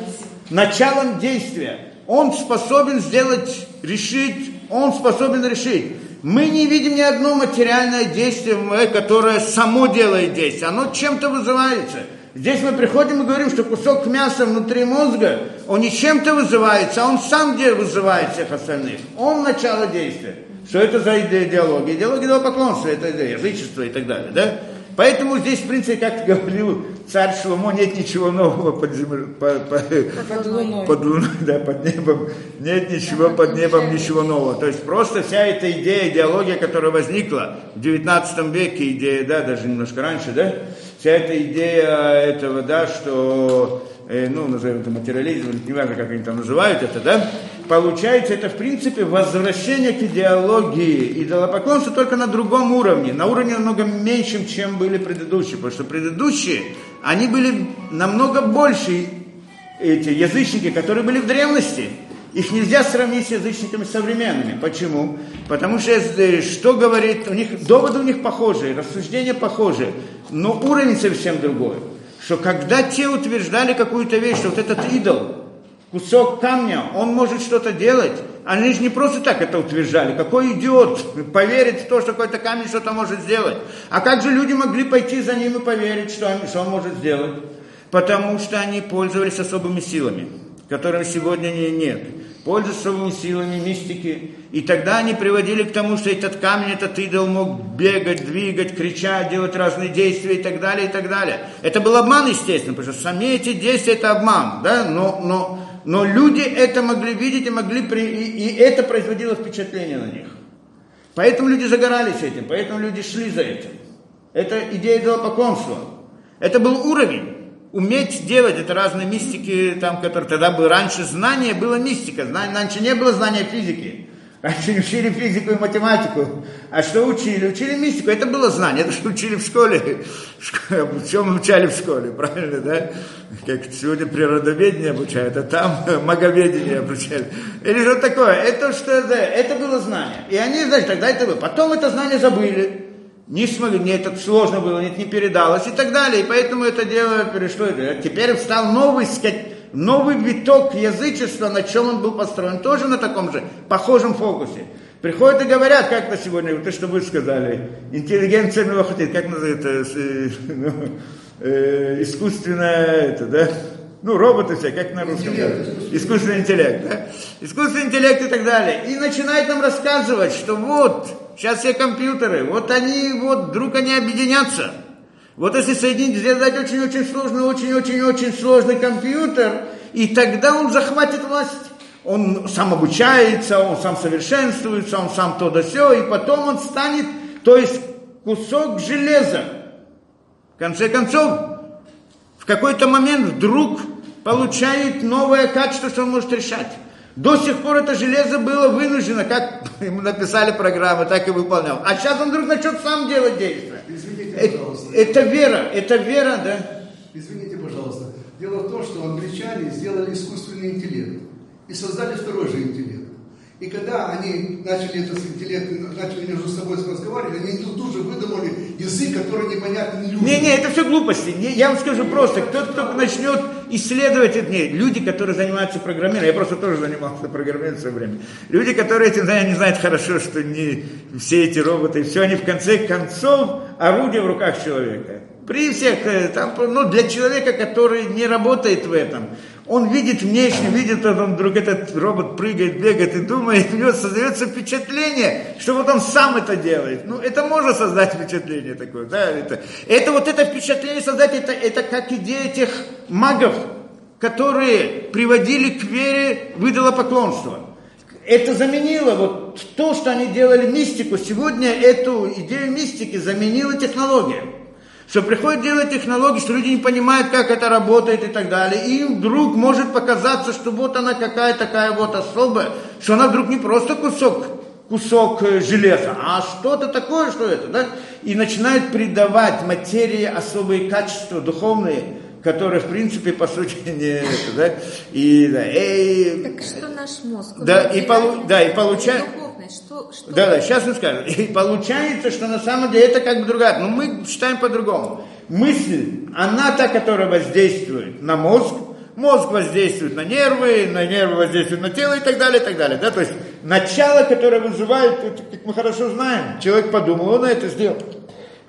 A: началом действия. Он способен сделать, решить, он способен решить. Мы не видим ни одно материальное действие, которое само делает действие. Оно чем-то вызывается. Здесь мы приходим и говорим, что кусок мяса внутри мозга, он не чем-то вызывается, а он сам где вызывает всех остальных. Он начало действия. Что это за идеология? Идеология идолопоклонства, это язычество и так далее, да? Поэтому здесь, в принципе, как говорил царь Шломо, нет ничего нового под, землей, по, по, под, луной. под луной, да, под небом. Нет ничего под небом, ничего нового. То есть просто вся эта идея, идеология, которая возникла в 19 веке, идея, да, даже немножко раньше, да, вся эта идея этого, да, что Э, ну, назовем это материализм, не важно, как они там называют это, да, получается, это, в принципе, возвращение к идеологии идолопоклонства только на другом уровне, на уровне намного меньшем, чем были предыдущие, потому что предыдущие, они были намного больше, эти язычники, которые были в древности, их нельзя сравнить с язычниками современными. Почему? Потому что, э, что говорит, у них, доводы у них похожие, рассуждения похожие, но уровень совсем другой что когда те утверждали какую-то вещь, что вот этот идол, кусок камня, он может что-то делать, они же не просто так это утверждали. Какой идиот поверит в то, что какой-то камень что-то может сделать. А как же люди могли пойти за ним и поверить, что он, что он может сделать? Потому что они пользовались особыми силами, которых сегодня нет пользуясь своими силами мистики. И тогда они приводили к тому, что этот камень, этот идол мог бегать, двигать, кричать, делать разные действия и так далее, и так далее. Это был обман, естественно, потому что сами эти действия это обман, да, но, но, но люди это могли видеть и могли при... и, и это производило впечатление на них. Поэтому люди загорались этим, поэтому люди шли за этим. Это идея идолопоклонства. Это был уровень уметь делать, это разные мистики, там, которые тогда было, раньше знание было мистика, знание, раньше не было знания физики. Раньше не учили физику и математику. А что учили? Учили мистику. Это было знание. Это что учили в школе. Чем обучали в школе, правильно, да? Как сегодня природоведение обучают, а там маговедение обучали. Или что такое? Это что, да, это было знание. И они, знаете, тогда это было. Потом это знание забыли не смогли, мне это сложно было, нет, не передалось и так далее. И поэтому это дело перешло. Теперь встал новый, новый виток язычества, на чем он был построен, тоже на таком же похожем фокусе. Приходят и говорят, как это сегодня, то, что вы сказали, интеллигенция милохотит, как называется, э, ну, э, искусственное, это, да, ну, роботы все, как на русском говорят. Искусственный интеллект, да? Искусственный интеллект и так далее. И начинает нам рассказывать, что вот, сейчас все компьютеры, вот они, вот, вдруг они объединятся. Вот если соединить, сделать очень-очень сложный, очень-очень-очень сложный компьютер, и тогда он захватит власть. Он сам обучается, он сам совершенствуется, он сам то да все, и потом он станет, то есть кусок железа. В конце концов, в какой-то момент вдруг получает новое качество, что он может решать. До сих пор это железо было вынуждено, как ему написали программы, так и выполнял. А сейчас он вдруг начнет сам делать действия. Э,
C: пожалуйста.
A: Это, вера, это вера, да?
C: Извините, пожалуйста. Дело в том, что англичане сделали искусственный интеллект и создали второй же интеллект. И когда они начали этот интеллект, начали между собой разговаривать, они тут же выдумали язык, который непонятен людям.
A: Не-не, это все глупости. Не, я вам скажу просто, кто кто начнет исследовать это, не, люди, которые занимаются программированием, я просто тоже занимался программированием в свое время, люди, которые этим знают, они знают хорошо, что не все эти роботы, все они в конце концов орудие в руках человека. При всех, э, там, ну, для человека, который не работает в этом, он видит внешне, видит, он вдруг этот робот прыгает, бегает и думает, у него создается впечатление, что вот он сам это делает. Ну, это можно создать впечатление такое, да, это, это вот это впечатление создать, это, это как идея тех магов, которые приводили к вере выдало поклонство. Это заменило вот то, что они делали мистику. Сегодня эту идею мистики заменила технология что приходит делать технологии, что люди не понимают, как это работает и так далее. И вдруг может показаться, что вот она какая такая вот особая, что она вдруг не просто кусок, кусок э, железа, а что-то такое, что это, да? И начинают придавать материи особые качества духовные, которые, в принципе, по сути, не это, да? И, да, и,
D: Так что наш мозг?
A: Да, и, полу, да, и получается...
D: Что, что...
A: Да, да, сейчас мы скажем. И получается, что на самом деле это как бы другая. Но мы считаем по-другому. Мысль, она та, которая воздействует на мозг, мозг воздействует на нервы, на нервы воздействует на тело и так далее, и так далее. Да? То есть начало, которое вызывает, как мы хорошо знаем, человек подумал, он это сделал.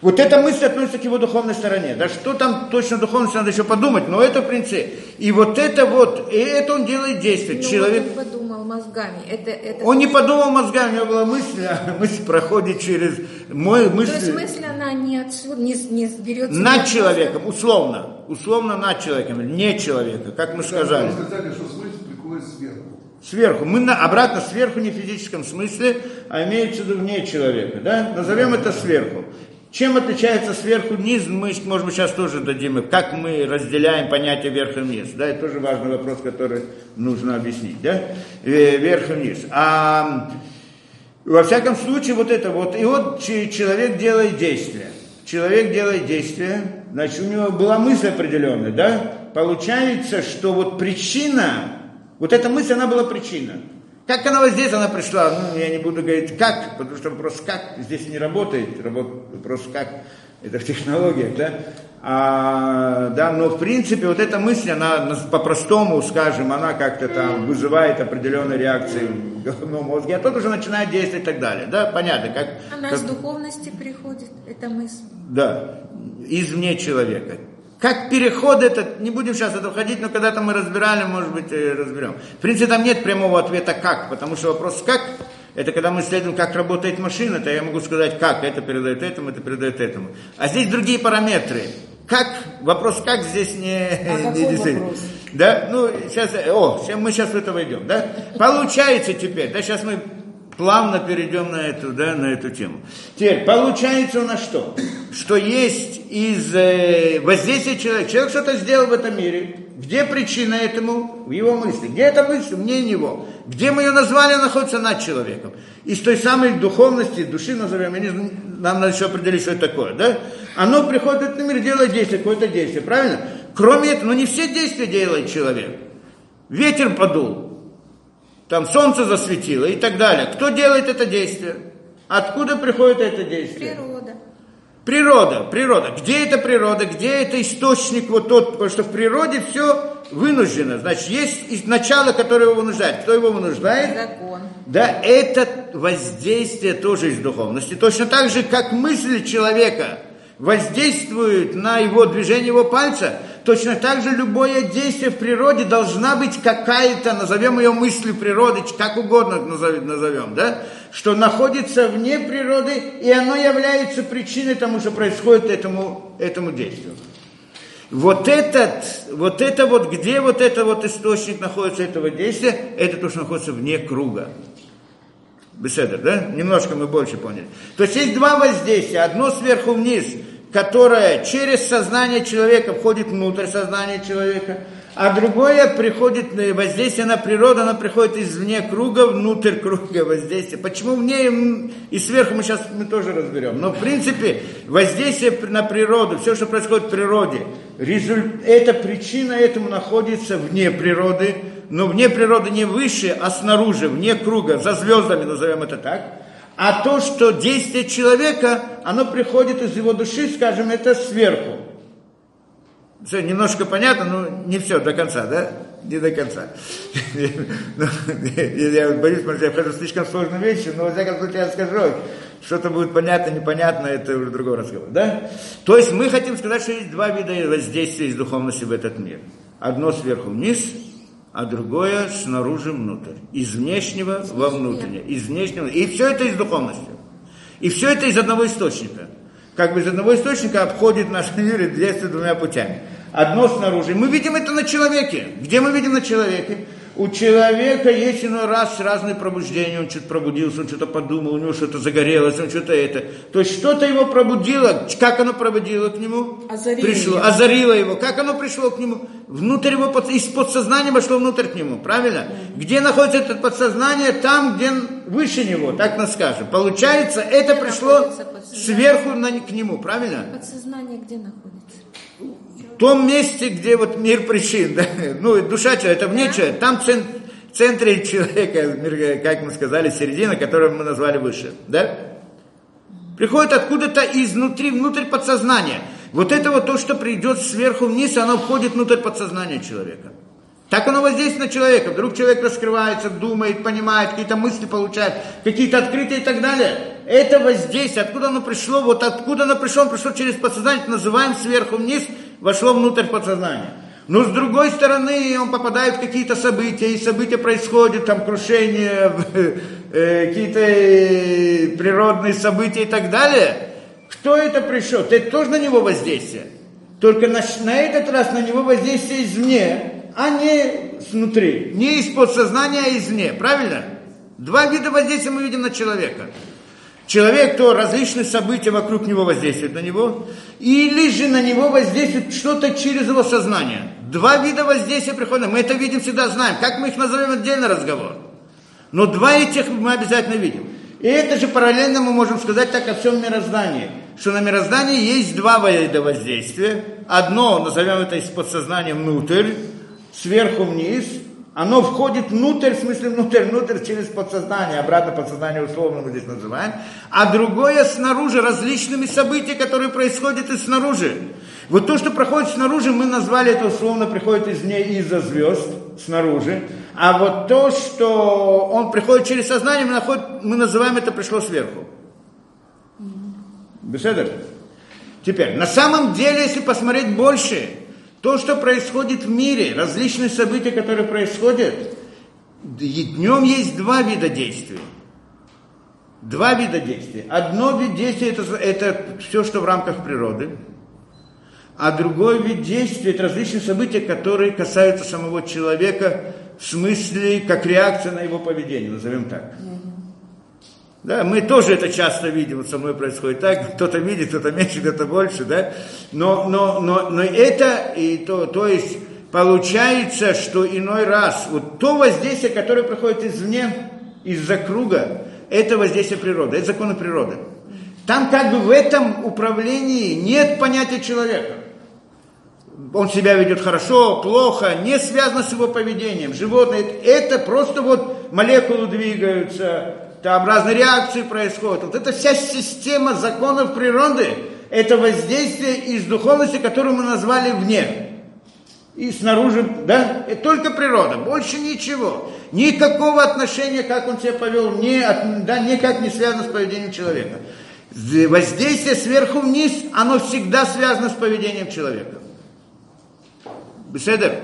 A: Вот эта мысль относится к его духовной стороне. Да что там точно духовности надо еще подумать, но это в принципе. И вот это вот, и это он делает действие.
D: Но
A: Человек...
D: он подумал мозгами. Это, это...
A: Он не подумал мозгами, у него была мысль, а мысль проходит через мой мысль.
D: То есть мысль, она не отсюда, не, не берется...
A: Над человеком, условно. Условно над человеком, не человека, как мы сказали.
C: Вы сказали, что смысл приходит сверху.
A: Сверху. Мы на, обратно сверху не в физическом смысле, а имеется в виду вне человека. Да? Назовем это сверху. Чем отличается сверху вниз, мы, может быть, сейчас тоже дадим, как мы разделяем понятие верх и вниз. Да, это тоже важный вопрос, который нужно объяснить. Да? Э, верх и вниз. А во всяком случае, вот это вот, и вот человек делает действие. Человек делает действие, значит, у него была мысль определенная, да? Получается, что вот причина, вот эта мысль, она была причина. Как она вот здесь, она пришла, ну, я не буду говорить как, потому что вопрос как здесь не работает, вопрос как, это в технологиях, да, а, да, но в принципе вот эта мысль, она по-простому, скажем, она как-то там вызывает определенные реакции в головном мозге, а тот уже начинает действовать и так далее, да, понятно, как...
D: Она
A: как,
D: с духовности приходит, эта мысль.
A: Да, извне человека. Как переход этот, не будем сейчас это входить, но когда-то мы разбирали, может быть, разберем. В принципе, там нет прямого ответа «как», потому что вопрос «как» это когда мы исследуем, как работает машина, то я могу сказать, как это передает этому, это передает этому. А здесь другие параметры. Как, вопрос как здесь не,
B: а
A: не
B: вопрос?
A: Да, ну, сейчас, о, мы сейчас в это войдем, да? Получается теперь, да, сейчас мы плавно перейдем на эту, да, на эту тему. Теперь, получается у нас что? Что есть из э, воздействия человека. Человек что-то сделал в этом мире. Где причина этому? В его мысли. Где эта мысль? Вне него. Где мы ее назвали, находится над человеком. Из той самой духовности, души назовем, не, нам надо еще определить, что это такое, да? Оно приходит этот мир, делает действие, какое-то действие, правильно? Кроме этого, ну не все действия делает человек. Ветер подул, там солнце засветило и так далее. Кто делает это действие? Откуда приходит это действие?
D: Природа.
A: Природа, природа. Где это природа? Где это источник вот тот? Потому что в природе все вынуждено. Значит, есть начало, которое его вынуждает. Кто его вынуждает?
D: Закон.
A: Да, это воздействие тоже из духовности. Точно так же, как мысли человека воздействуют на его движение его пальца, Точно так же любое действие в природе должна быть какая-то, назовем ее мыслью природы, как угодно назовем, да? что находится вне природы, и оно является причиной тому, что происходит этому, этому действию. Вот этот, вот это вот, где вот это вот источник находится этого действия, это то, что находится вне круга. Беседа, да? Немножко мы больше поняли. То есть есть два воздействия. Одно сверху вниз – которое через сознание человека входит внутрь сознания человека, а другое приходит воздействие на природу, оно приходит извне круга, внутрь круга воздействия. Почему вне и сверху мы сейчас мы тоже разберем. Но в принципе воздействие на природу, все, что происходит в природе, результ, эта причина этому находится вне природы, но вне природы не выше, а снаружи, вне круга, за звездами, назовем это так а то, что действие человека, оно приходит из его души, скажем, это сверху. Все, немножко понятно, но не все до конца, да? Не до конца. Я боюсь, может, я вхожу слишком сложные вещи, но, во всяком случае, я скажу, Что-то будет понятно, непонятно, это уже другой разговор. Да? То есть мы хотим сказать, что есть два вида воздействия из духовности в этот мир. Одно сверху вниз, а другое снаружи внутрь. Из внешнего во внутреннее. Из внешнего. И все это из духовности. И все это из одного источника. Как бы из одного источника обходит наш мир двумя путями. Одно снаружи. Мы видим это на человеке. Где мы видим на человеке? У человека есть иной раз разные пробуждения, он что-то пробудился, он что-то подумал, у него что-то загорелось, он что-то это. То есть что-то его пробудило, как оно пробудило к нему?
B: Озарило
A: пришло,
B: его.
A: озарило его. Как оно пришло к нему? Внутрь его, под- из подсознания вошло внутрь к нему, правильно? Где находится это подсознание? Там, где выше него, так нас скажем. Получается, это пришло сверху на- к нему, правильно?
D: Подсознание где находится?
A: Том месте, где вот мир причин, да? ну, душа человека, это вне человека, там цен- в центре человека, как мы сказали, середина, которую мы назвали выше, да? Приходит откуда-то изнутри, внутрь подсознания. Вот это вот то, что придет сверху вниз, оно входит внутрь подсознания человека. Так оно воздействует на человека. Вдруг человек раскрывается, думает, понимает, какие-то мысли получает, какие-то открытия и так далее. Это воздействие, откуда оно пришло, вот откуда оно пришло, оно пришло через подсознание, называем сверху вниз, вошло внутрь подсознания. Но с другой стороны, он попадает в какие-то события, и события происходят, там крушение, э, какие-то э, природные события и так далее. Кто это пришел? Это тоже на него воздействие. Только на, на этот раз на него воздействие извне, а не снутри. Не из подсознания, а извне. Правильно? Два вида воздействия мы видим на человека. Человек, то различные события вокруг него воздействуют на него, или же на него воздействует что-то через его сознание. Два вида воздействия приходят. Мы это видим, всегда знаем. Как мы их назовем, отдельный разговор. Но два этих мы обязательно видим. И это же параллельно мы можем сказать так о всем мироздании. Что на мироздании есть два вида воздействия. Одно, назовем это из подсознания внутрь, сверху вниз. Оно входит внутрь, в смысле внутрь, внутрь через подсознание, обратно подсознание условно мы здесь называем. А другое снаружи, различными событиями, которые происходят и снаружи. Вот то, что проходит снаружи, мы назвали это условно, приходит извне из-за звезд, снаружи. А вот то, что он приходит через сознание, мы, находим, мы называем это пришло сверху. Беседер? Теперь, на самом деле, если посмотреть больше, то, что происходит в мире, различные события, которые происходят, днем есть два вида действий. Два вида действий. Одно вид действия это, это все, что в рамках природы, а другой вид действия это различные события, которые касаются самого человека в смысле как реакция на его поведение, назовем так. Да, мы тоже это часто видим, вот со мной происходит так, кто-то видит, кто-то меньше, кто-то больше, да, но, но, но, но это, и то, то есть, получается, что иной раз, вот то воздействие, которое приходит извне, из-за круга, это воздействие природы, это законы природы. Там как бы в этом управлении нет понятия человека. Он себя ведет хорошо, плохо, не связано с его поведением. Животное, это просто вот молекулы двигаются, там разные реакции происходят. Вот эта вся система законов природы, это воздействие из духовности, которую мы назвали вне. И снаружи, да, и только природа, больше ничего. Никакого отношения, как он себя повел, не, да, никак не связано с поведением человека. Воздействие сверху вниз, оно всегда связано с поведением человека. Беседер?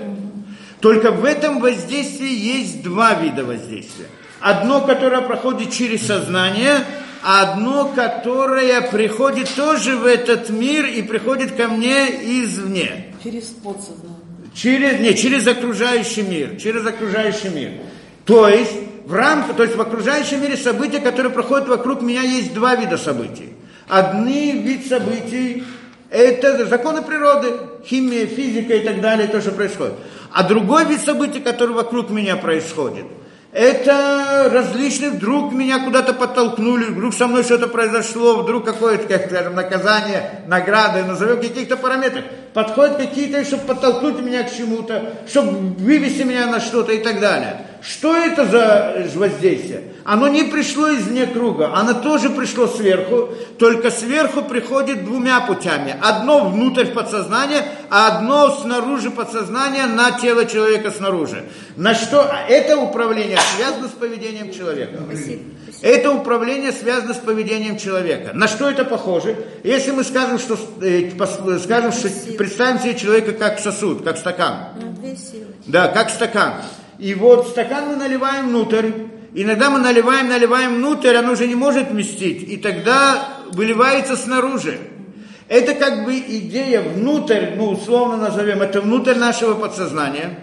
A: Только в этом воздействии есть два вида воздействия. Одно, которое проходит через сознание, а одно, которое приходит тоже в этот мир и приходит ко мне извне.
B: Через подсознание.
A: Через, не, через окружающий мир, через окружающий мир. То есть, в рамках, то есть в окружающем мире события, которые проходят вокруг меня, есть два вида событий. Одни вид событий – это законы природы, химия, физика и так далее, то, что происходит. А другой вид событий, который вокруг меня происходит, это различные, вдруг меня куда-то подтолкнули, вдруг со мной что-то произошло, вдруг какое-то, как скажем, наказание, награда, назовем каких-то параметров. Подходят какие-то, чтобы подтолкнуть меня к чему-то, чтобы вывести меня на что-то и так далее. Что это за воздействие? Оно не пришло извне круга, оно тоже пришло сверху, только сверху приходит двумя путями. Одно внутрь подсознания, а одно снаружи подсознания на тело человека снаружи. На что это управление связано с поведением человека.
D: Спасибо.
A: Это управление связано с поведением человека. На что это похоже? Если мы скажем, что, э, скажем, что представим себе человека как сосуд, как стакан.
D: Силы.
A: Да, как стакан. И вот стакан мы наливаем внутрь. Иногда мы наливаем, наливаем внутрь, оно уже не может вместить. И тогда выливается снаружи. Это как бы идея внутрь, ну условно назовем, это внутрь нашего подсознания.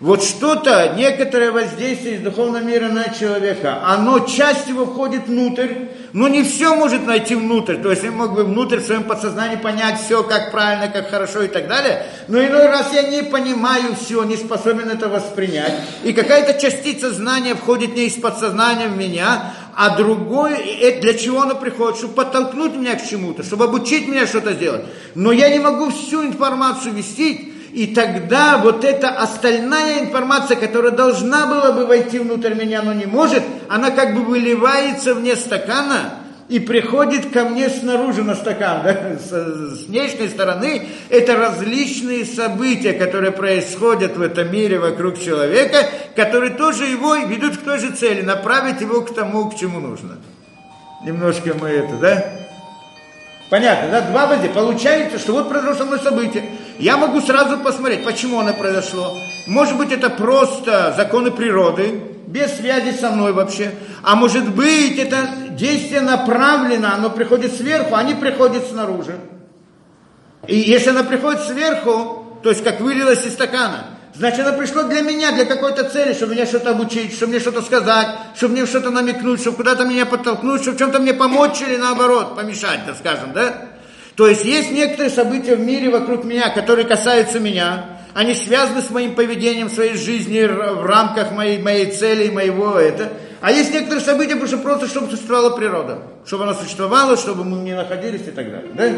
A: Вот что-то, некоторое воздействие из духовного мира на человека, оно, часть его входит внутрь, но не все может найти внутрь. То есть я мог бы внутрь в своем подсознании понять все, как правильно, как хорошо и так далее. Но иной раз я не понимаю все, не способен это воспринять. И какая-то частица знания входит не из подсознания в меня, а другое, и для чего оно приходит? Чтобы подтолкнуть меня к чему-то, чтобы обучить меня что-то сделать. Но я не могу всю информацию вести, и тогда вот эта остальная информация, которая должна была бы войти внутрь меня, но не может, она как бы выливается вне стакана и приходит ко мне снаружи на стакан, да? с, с внешней стороны. Это различные события, которые происходят в этом мире вокруг человека, которые тоже его ведут к той же цели, направить его к тому, к чему нужно. Немножко мы это, да? Понятно, да? Два воды. Получается, что вот произошло событие. Я могу сразу посмотреть, почему оно произошло. Может быть, это просто законы природы, без связи со мной вообще. А может быть, это действие направлено, оно приходит сверху, а не приходит снаружи. И если оно приходит сверху, то есть как вылилось из стакана, значит, оно пришло для меня, для какой-то цели, чтобы меня что-то обучить, чтобы мне что-то сказать, чтобы мне что-то намекнуть, чтобы куда-то меня подтолкнуть, чтобы чем-то мне помочь или наоборот, помешать, так скажем, да? То есть есть некоторые события в мире вокруг меня, которые касаются меня, они связаны с моим поведением, своей жизни в рамках моей, моей цели, моего это. А есть некоторые события, потому что просто, чтобы существовала природа. Чтобы она существовала, чтобы мы не находились и так далее. Да?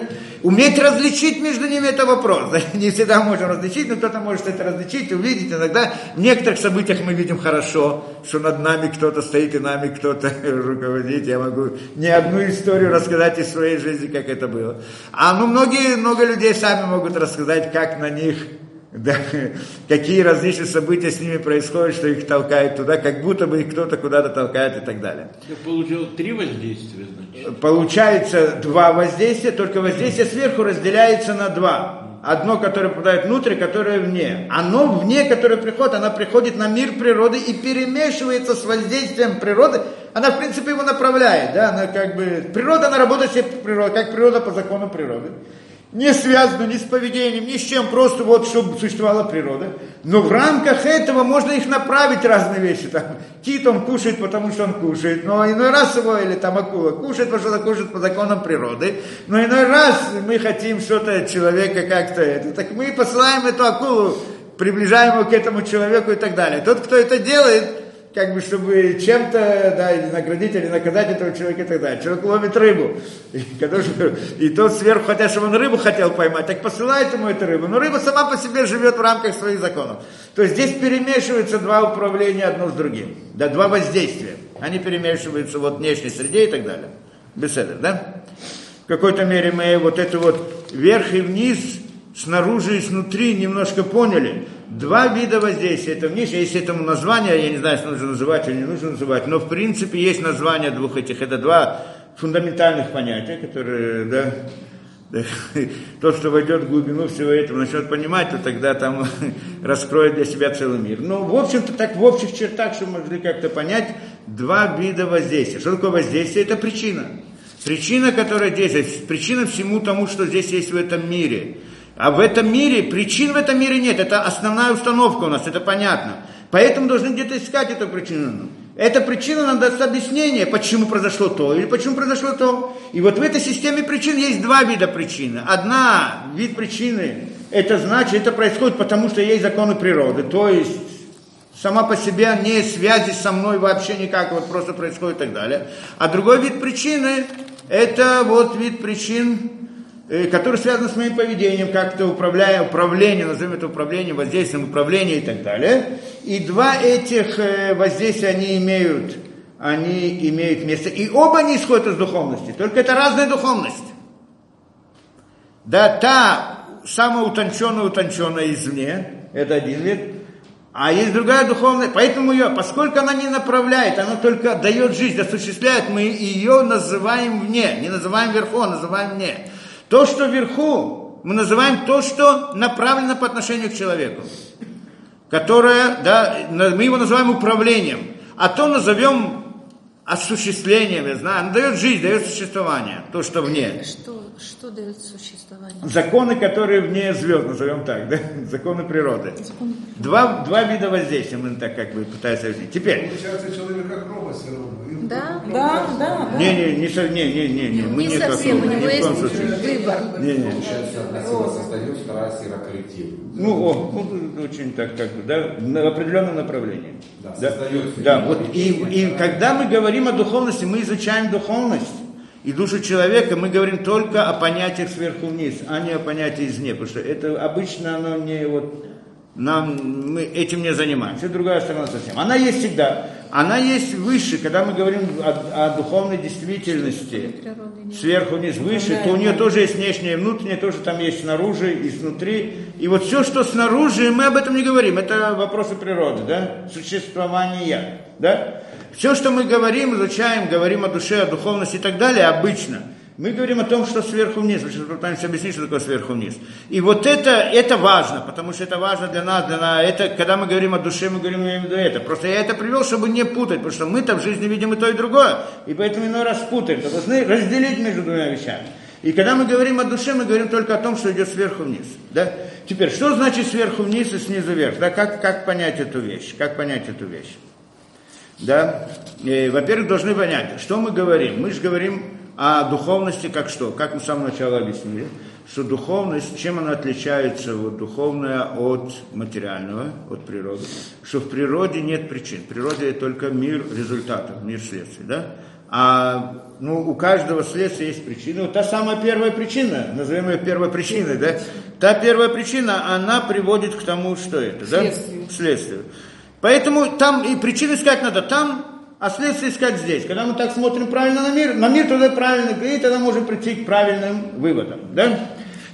A: Уметь различить между ними это вопрос. Да? Не всегда можем различить, но кто-то может это различить, увидеть. Иногда в некоторых событиях мы видим хорошо, что над нами кто-то стоит и нами кто-то руководит. Я могу не одну историю рассказать из своей жизни, как это было. А ну, многие, много людей сами могут рассказать, как на них да, какие различные события с ними происходят, что их толкает туда, как будто бы их кто-то куда-то толкает и так далее.
E: Я получил три воздействия, значит.
A: Получается два воздействия, только воздействие сверху разделяется на два. Одно, которое попадает внутрь, которое вне. Оно вне, которое приходит, она приходит на мир природы и перемешивается с воздействием природы. Она, в принципе, его направляет. Да? Она как бы... Природа, она работает себе природа, как природа по закону природы не связано ни с поведением, ни с чем, просто вот, чтобы существовала природа. Но в рамках этого можно их направить разные вещи. Там, кит он кушает, потому что он кушает, но иной раз его, или там акула кушает, потому что она кушает по законам природы. Но иной раз мы хотим что-то от человека как-то это. Так мы посылаем эту акулу, приближаем его к этому человеку и так далее. Тот, кто это делает, как бы, чтобы чем-то, да, или наградить, или наказать этого человека и так далее. Человек ловит рыбу, и, и тот сверху, хотя, чтобы он рыбу хотел поймать, так посылает ему эту рыбу. Но рыба сама по себе живет в рамках своих законов. То есть здесь перемешиваются два управления одно с другим, да, два воздействия. Они перемешиваются вот внешней среде и так далее. Беседа, да? В какой-то мере мы вот это вот вверх и вниз, снаружи и снутри немножко поняли. Два вида воздействия. Это внешне, есть этому название, я не знаю, что нужно называть или не нужно называть, но в принципе есть название двух этих. Это два фундаментальных понятия, которые, да, тот, что войдет в глубину всего этого, начнет понимать, то тогда там раскроет для себя целый мир. Но, в общем-то, так в общих чертах, чтобы могли как-то понять, два вида воздействия. Что такое воздействие? Это причина. Причина, которая действует, причина всему тому, что здесь есть в этом мире. А в этом мире, причин в этом мире нет, это основная установка у нас, это понятно. Поэтому должны где-то искать эту причину. Эта причина нам даст объяснение, почему произошло то или почему произошло то. И вот в этой системе причин есть два вида причины. Одна вид причины, это значит, это происходит потому, что есть законы природы. То есть сама по себе не связи со мной вообще никак, вот просто происходит и так далее. А другой вид причины, это вот вид причин, который связан с моим поведением, как-то управляя, управление, назовем это управление, воздействием управления и так далее. И два этих воздействия, они имеют, они имеют место. И оба они исходят из духовности, только это разная духовность. Да, та самая утонченная, утонченная извне, это один вид, А есть другая духовная, поэтому ее, поскольку она не направляет, она только дает жизнь, осуществляет, мы ее называем вне, не называем вверху, а называем вне. То, что вверху, мы называем то, что направлено по отношению к человеку, которое, да, мы его называем управлением, а то назовем осуществлением, я знаю, оно дает жизнь, дает существование, то, что вне.
D: Что, что дает существование?
A: Законы, которые вне звезд, назовем так, да? законы природы.
D: Закон-
A: Два, два вида воздействия мы так как бы пытаемся объяснить. Теперь,
C: Получается, человек как робот все равно.
D: Да,
B: Да, да, да.
A: не, не, не, не, не, не, не, мы
D: не
A: не
D: совсем, у него есть выбор.
A: Не, не.
F: Получается, одна сила создает, вторая сила коллектив.
A: Ну, о, вот очень так, как бы, да, на- в определенном направлении.
F: Да, создает.
A: да, вот и, и когда мы говорим о духовности, мы изучаем духовность и душу человека, мы говорим только о понятиях сверху вниз, а не о понятии извне, потому что это обычно оно не вот нам мы этим не занимаемся. Это другая сторона совсем. Она есть всегда. Она есть выше, когда мы говорим о, о духовной действительности. Сверху вниз выше, то у нее тоже есть внешнее и внутреннее, тоже там есть снаружи и снутри. И вот все, что снаружи, мы об этом не говорим. Это вопросы природы, да? Существования, да? Все, что мы говорим, изучаем, говорим о душе, о духовности и так далее, обычно – мы говорим о том, что сверху вниз. Мы сейчас пытаемся объяснить, что такое сверху вниз. И вот это, это важно, потому что это важно для нас, для нас. Это, когда мы говорим о душе, мы говорим именно это. Просто я это привел, чтобы не путать, потому что мы-то в жизни видим и то, и другое. И поэтому иной раз путаем. То должны разделить между двумя вещами. И когда мы говорим о душе, мы говорим только о том, что идет сверху вниз. Да? Теперь, что значит сверху вниз и снизу вверх? Да? Как, как понять эту вещь? Как понять эту вещь? Да? И, во-первых, должны понять, что мы говорим. Мы же говорим о духовности как что? Как мы с самого начала объяснили, что духовность, чем она отличается вот, духовная от материального, от природы? Что в природе нет причин. В природе только мир результатов, мир следствий. Да? А ну, у каждого следствия есть причина. Вот та самая первая причина, назовем ее первой причиной, да? Та первая причина, она приводит к тому, что это, да?
B: Следствию.
A: К следствию. Поэтому там и причины искать надо там, а следствие искать здесь. Когда мы так смотрим правильно на мир, на мир тогда правильно, и тогда можем прийти к правильным выводам. Да?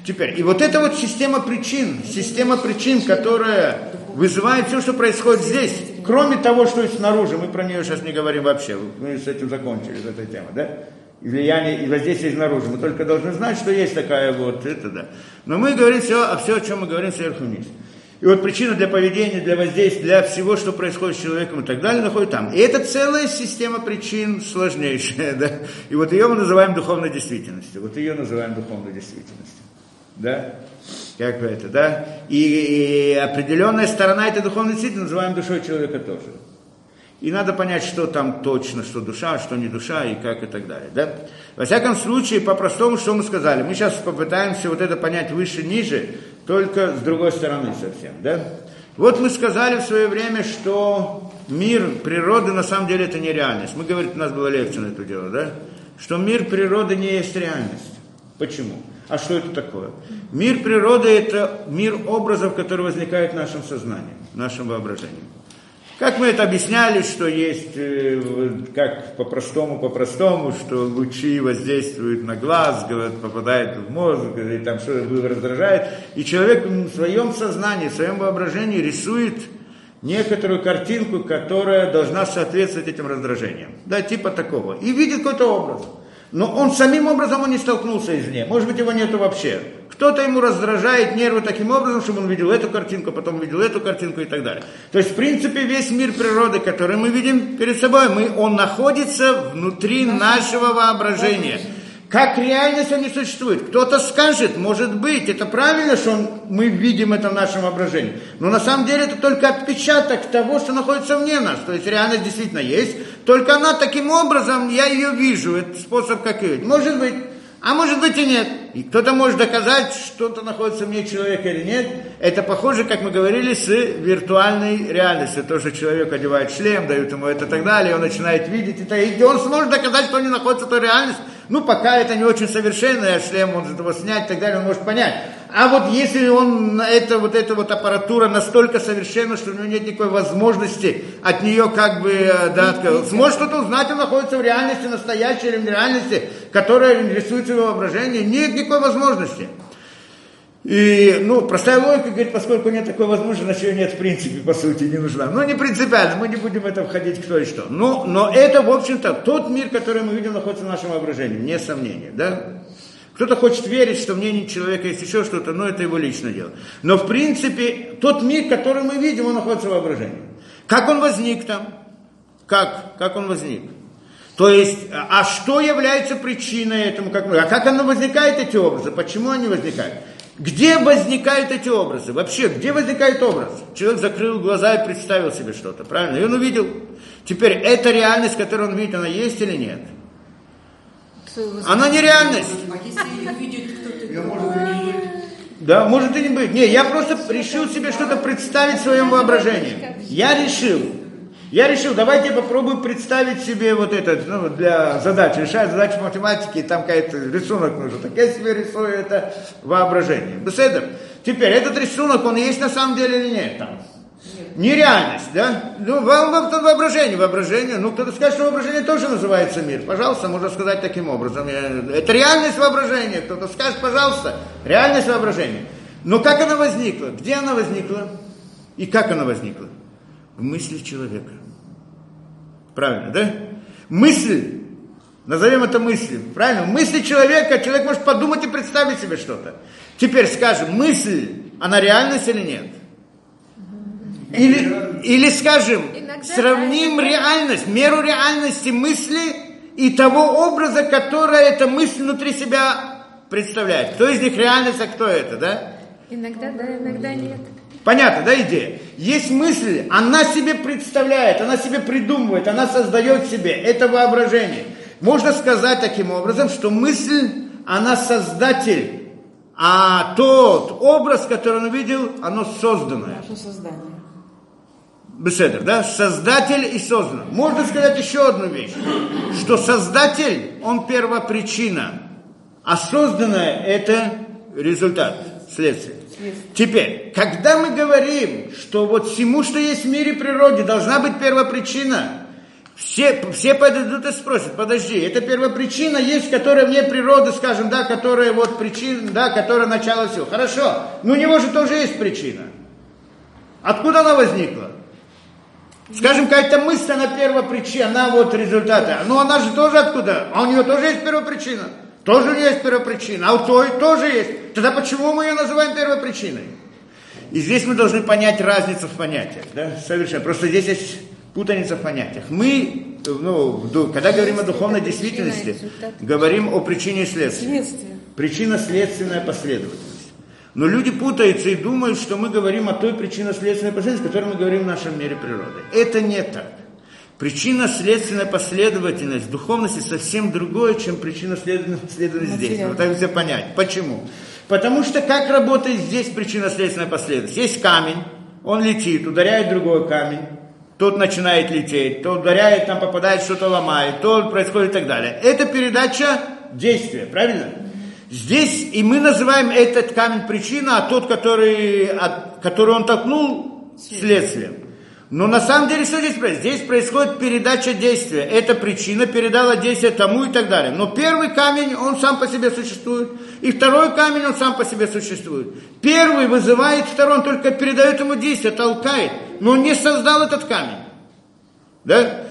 A: Теперь, и вот эта вот система причин, система причин, которая вызывает все, что происходит здесь, кроме того, что есть снаружи, мы про нее сейчас не говорим вообще, мы с этим закончили, с этой темой, да? И влияние, и воздействие снаружи. Мы только должны знать, что есть такая вот, это да. Но мы говорим все, о все, о чем мы говорим сверху вниз. И вот причина для поведения, для воздействия, для всего, что происходит с человеком и так далее, находится там. И это целая система причин сложнейшая, да. И вот ее мы называем духовной действительностью. Вот ее называем духовной действительностью. Да? Как бы это, да? И, и определенная сторона этой духовной действительности называем душой человека тоже. И надо понять, что там точно, что душа, что не душа, и как и так далее. Да? Во всяком случае, по-простому, что мы сказали? Мы сейчас попытаемся вот это понять выше-ниже, только с другой стороны совсем. Да? Вот мы сказали в свое время, что мир природы на самом деле это не реальность. Мы говорим, у нас была лекция на это дело, да? Что мир природы не есть реальность. Почему? А что это такое? Мир природы – это мир образов, который возникает в нашем сознании, в нашем воображении. Как мы это объясняли, что есть, э, как по-простому, по-простому, что лучи воздействуют на глаз, говорят, попадают в мозг, и там что то раздражает. И человек в своем сознании, в своем воображении рисует некоторую картинку, которая должна соответствовать этим раздражениям. Да, типа такого. И видит какой-то образ. Но он самим образом он не столкнулся извне. Может быть, его нету вообще. Кто-то ему раздражает нервы таким образом, чтобы он видел эту картинку, потом видел эту картинку и так далее. То есть, в принципе, весь мир природы, который мы видим перед собой, мы, он находится внутри нашего воображения. Как реальность он не существует. Кто-то скажет, может быть, это правильно, что он, мы видим это в нашем воображении. Но на самом деле это только отпечаток того, что находится вне нас. То есть реальность действительно есть, только она таким образом, я ее вижу. Это способ как ее. Может быть, а может быть и нет. И кто-то может доказать, что-то находится вне человека или нет. Это похоже, как мы говорили, с виртуальной реальностью. То, что человек одевает шлем, дают ему это и так далее, он начинает видеть это, и он сможет доказать, что он не находится в той реальности. Ну, пока это не очень совершенный шлем, он его снять и так далее, он может понять. А вот если он, это, вот эта вот аппаратура настолько совершенна, что у него нет никакой возможности от нее как бы, э, да, сможет что-то узнать, он находится в реальности, настоящей реальности, которая рисуется его воображении, нет никакой возможности. И, ну, простая логика говорит, поскольку нет такой возможности, ее нет в принципе, по сути, не нужна. Ну, не принципиально, мы не будем в это входить, кто и что. Но, но это, в общем-то, тот мир, который мы видим, находится в нашем воображении, не сомнения, да? Кто-то хочет верить, что мнение человека есть еще что-то, но это его личное дело. Но, в принципе, тот мир, который мы видим, он находится в воображении. Как он возник там? Как? Как он возник? То есть, а что является причиной этому? Как, а как оно возникает, эти образы? Почему они возникают? Где возникают эти образы? Вообще, где возникает образ? Человек закрыл глаза и представил себе что-то, правильно? И он увидел. Теперь, эта реальность, которую он видит, она есть или нет? Она не реальность.
B: А.
A: Да, может и не быть. Не, я просто решил себе что-то представить в своем воображении. Я решил. Я решил, давайте попробуем представить себе вот этот, ну, для задачи, решать задачи математики, там какой-то рисунок нужен. Так я себе рисую это воображение. Беседер. Теперь, этот рисунок, он есть на самом деле или нет там? Нереальность, да? Ну, вам, вам там воображение, воображение. Ну, кто-то скажет, что воображение тоже называется мир. Пожалуйста, можно сказать таким образом. Я- Это реальность воображения. Кто-то скажет, пожалуйста, реальность воображения. Но как она возникла? Где она возникла? И как она возникла? В мысли человека. Правильно, да? Мысль, назовем это мыслью, правильно? Мысли человека человек может подумать и представить себе что-то. Теперь скажем, мысль, она реальность или нет? Или, или скажем,
D: Иногда
A: сравним реальность, меру реальности мысли и того образа, который эта мысль внутри себя представляет. Кто из них реальность, а кто это, да?
D: Иногда да, иногда нет.
A: Понятно, да, идея? Есть мысль, она себе представляет, она себе придумывает, она создает себе, это воображение. Можно сказать таким образом, что мысль, она создатель, а тот образ, который он увидел, оно созданное.
B: Наше создание.
A: Беседер, да? Создатель и создано. Можно сказать еще одну вещь, что создатель, он первопричина, а созданное это результат, следствие. Теперь, когда мы говорим, что вот всему, что есть в мире природе, должна быть первопричина, все, все подойдут и спросят, подожди, это первопричина есть, которая вне природы, скажем, да, которая вот причина, да, которая начало всего. Хорошо, но у него же тоже есть причина. Откуда она возникла? Скажем, какая-то мысль, она первопричина, она вот результата. Ну, она же тоже откуда? А у нее тоже есть первопричина. Тоже есть первопричина. А у той тоже есть. Тогда почему мы ее называем первопричиной? И здесь мы должны понять разницу в понятиях. Да? Совершенно. Просто здесь есть путаница в понятиях. Мы, ну, ду- когда говорим о духовной действительности, говорим о причине и следствии. Причинно-следственная последовательность. Но люди путаются и думают, что мы говорим о той причинно-следственной последовательности, о которой мы говорим в нашем мире природы. Это не так. Причинно-следственная последовательность в духовности совсем другое, чем причинно-следственная последовательность здесь. Вот так все понять. Почему? Потому что как работает здесь причинно-следственная последовательность? Есть камень, он летит, ударяет другой камень, тот начинает лететь, то ударяет, там попадает, что-то ломает, то происходит и так далее. Это передача действия, правильно? Здесь и мы называем этот камень причина, а тот, который, от- который он толкнул, следствием. Но на самом деле что здесь происходит? Здесь происходит передача действия. Эта причина передала действие тому и так далее. Но первый камень, он сам по себе существует. И второй камень, он сам по себе существует. Первый вызывает второй, он только передает ему действие, толкает. Но он не создал этот камень. Да?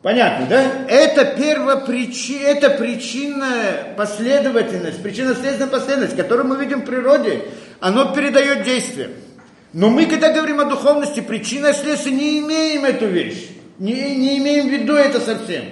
A: Понятно, да? Это первопричина, это причинная последовательность, причинно-следственная последовательность, которую мы видим в природе, оно передает действие. Но мы, когда говорим о духовности, причина и следствие, не имеем эту вещь. Не, не имеем в виду это совсем.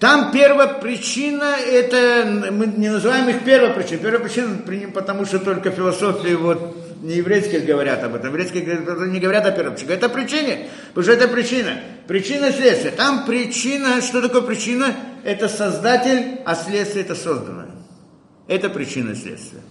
A: Там первопричина, это, мы не называем их первопричиной. Первопричина, при- потому что только философии вот не еврейские говорят об этом. Еврейские не говорят о первопричине. Это причине, потому что это причина. Причина и следствие. Там причина, что такое причина? Это создатель, а следствие это созданное. Это причина и следствие.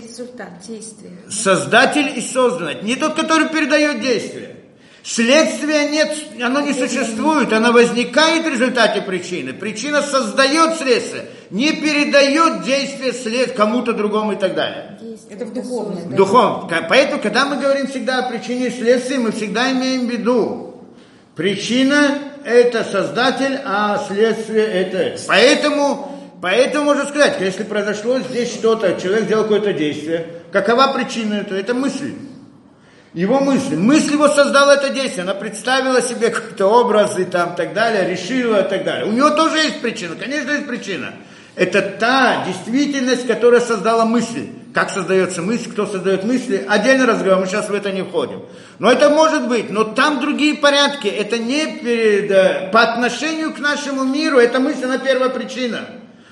D: Результат действия.
A: Создатель и созданное. Не тот, который передает действие. Следствия нет, оно не существует, оно возникает в результате причины. Причина создает следствие, не передает действие след кому-то другому и так далее.
D: Действие
B: Это в духовном.
D: создано.
A: Духовно. Ка- Поэтому, когда мы говорим всегда о причине и следствии, мы всегда имеем в виду, причина – это создатель, а следствие – это. Поэтому Поэтому можно сказать, если произошло здесь что-то, человек сделал какое-то действие, какова причина этого? Это мысль. Его мысль. Мысль его создала это действие. Она представила себе какой-то образ и там так далее, решила и так далее. У него тоже есть причина. Конечно, есть причина. Это та действительность, которая создала мысль. Как создается мысль, кто создает мысли, отдельный разговор, мы сейчас в это не входим. Но это может быть, но там другие порядки. Это не перед, э, по отношению к нашему миру, это мысль, она первая причина.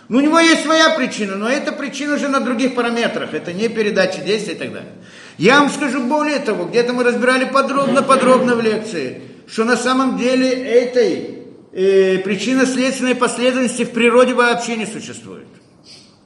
A: Ну, у него есть своя причина, но эта причина уже на других параметрах. Это не передача действий и так далее. Я вам скажу более того, где-то мы разбирали подробно-подробно в лекции, что на самом деле этой э, причинно-следственной последовательности в природе вообще не существует.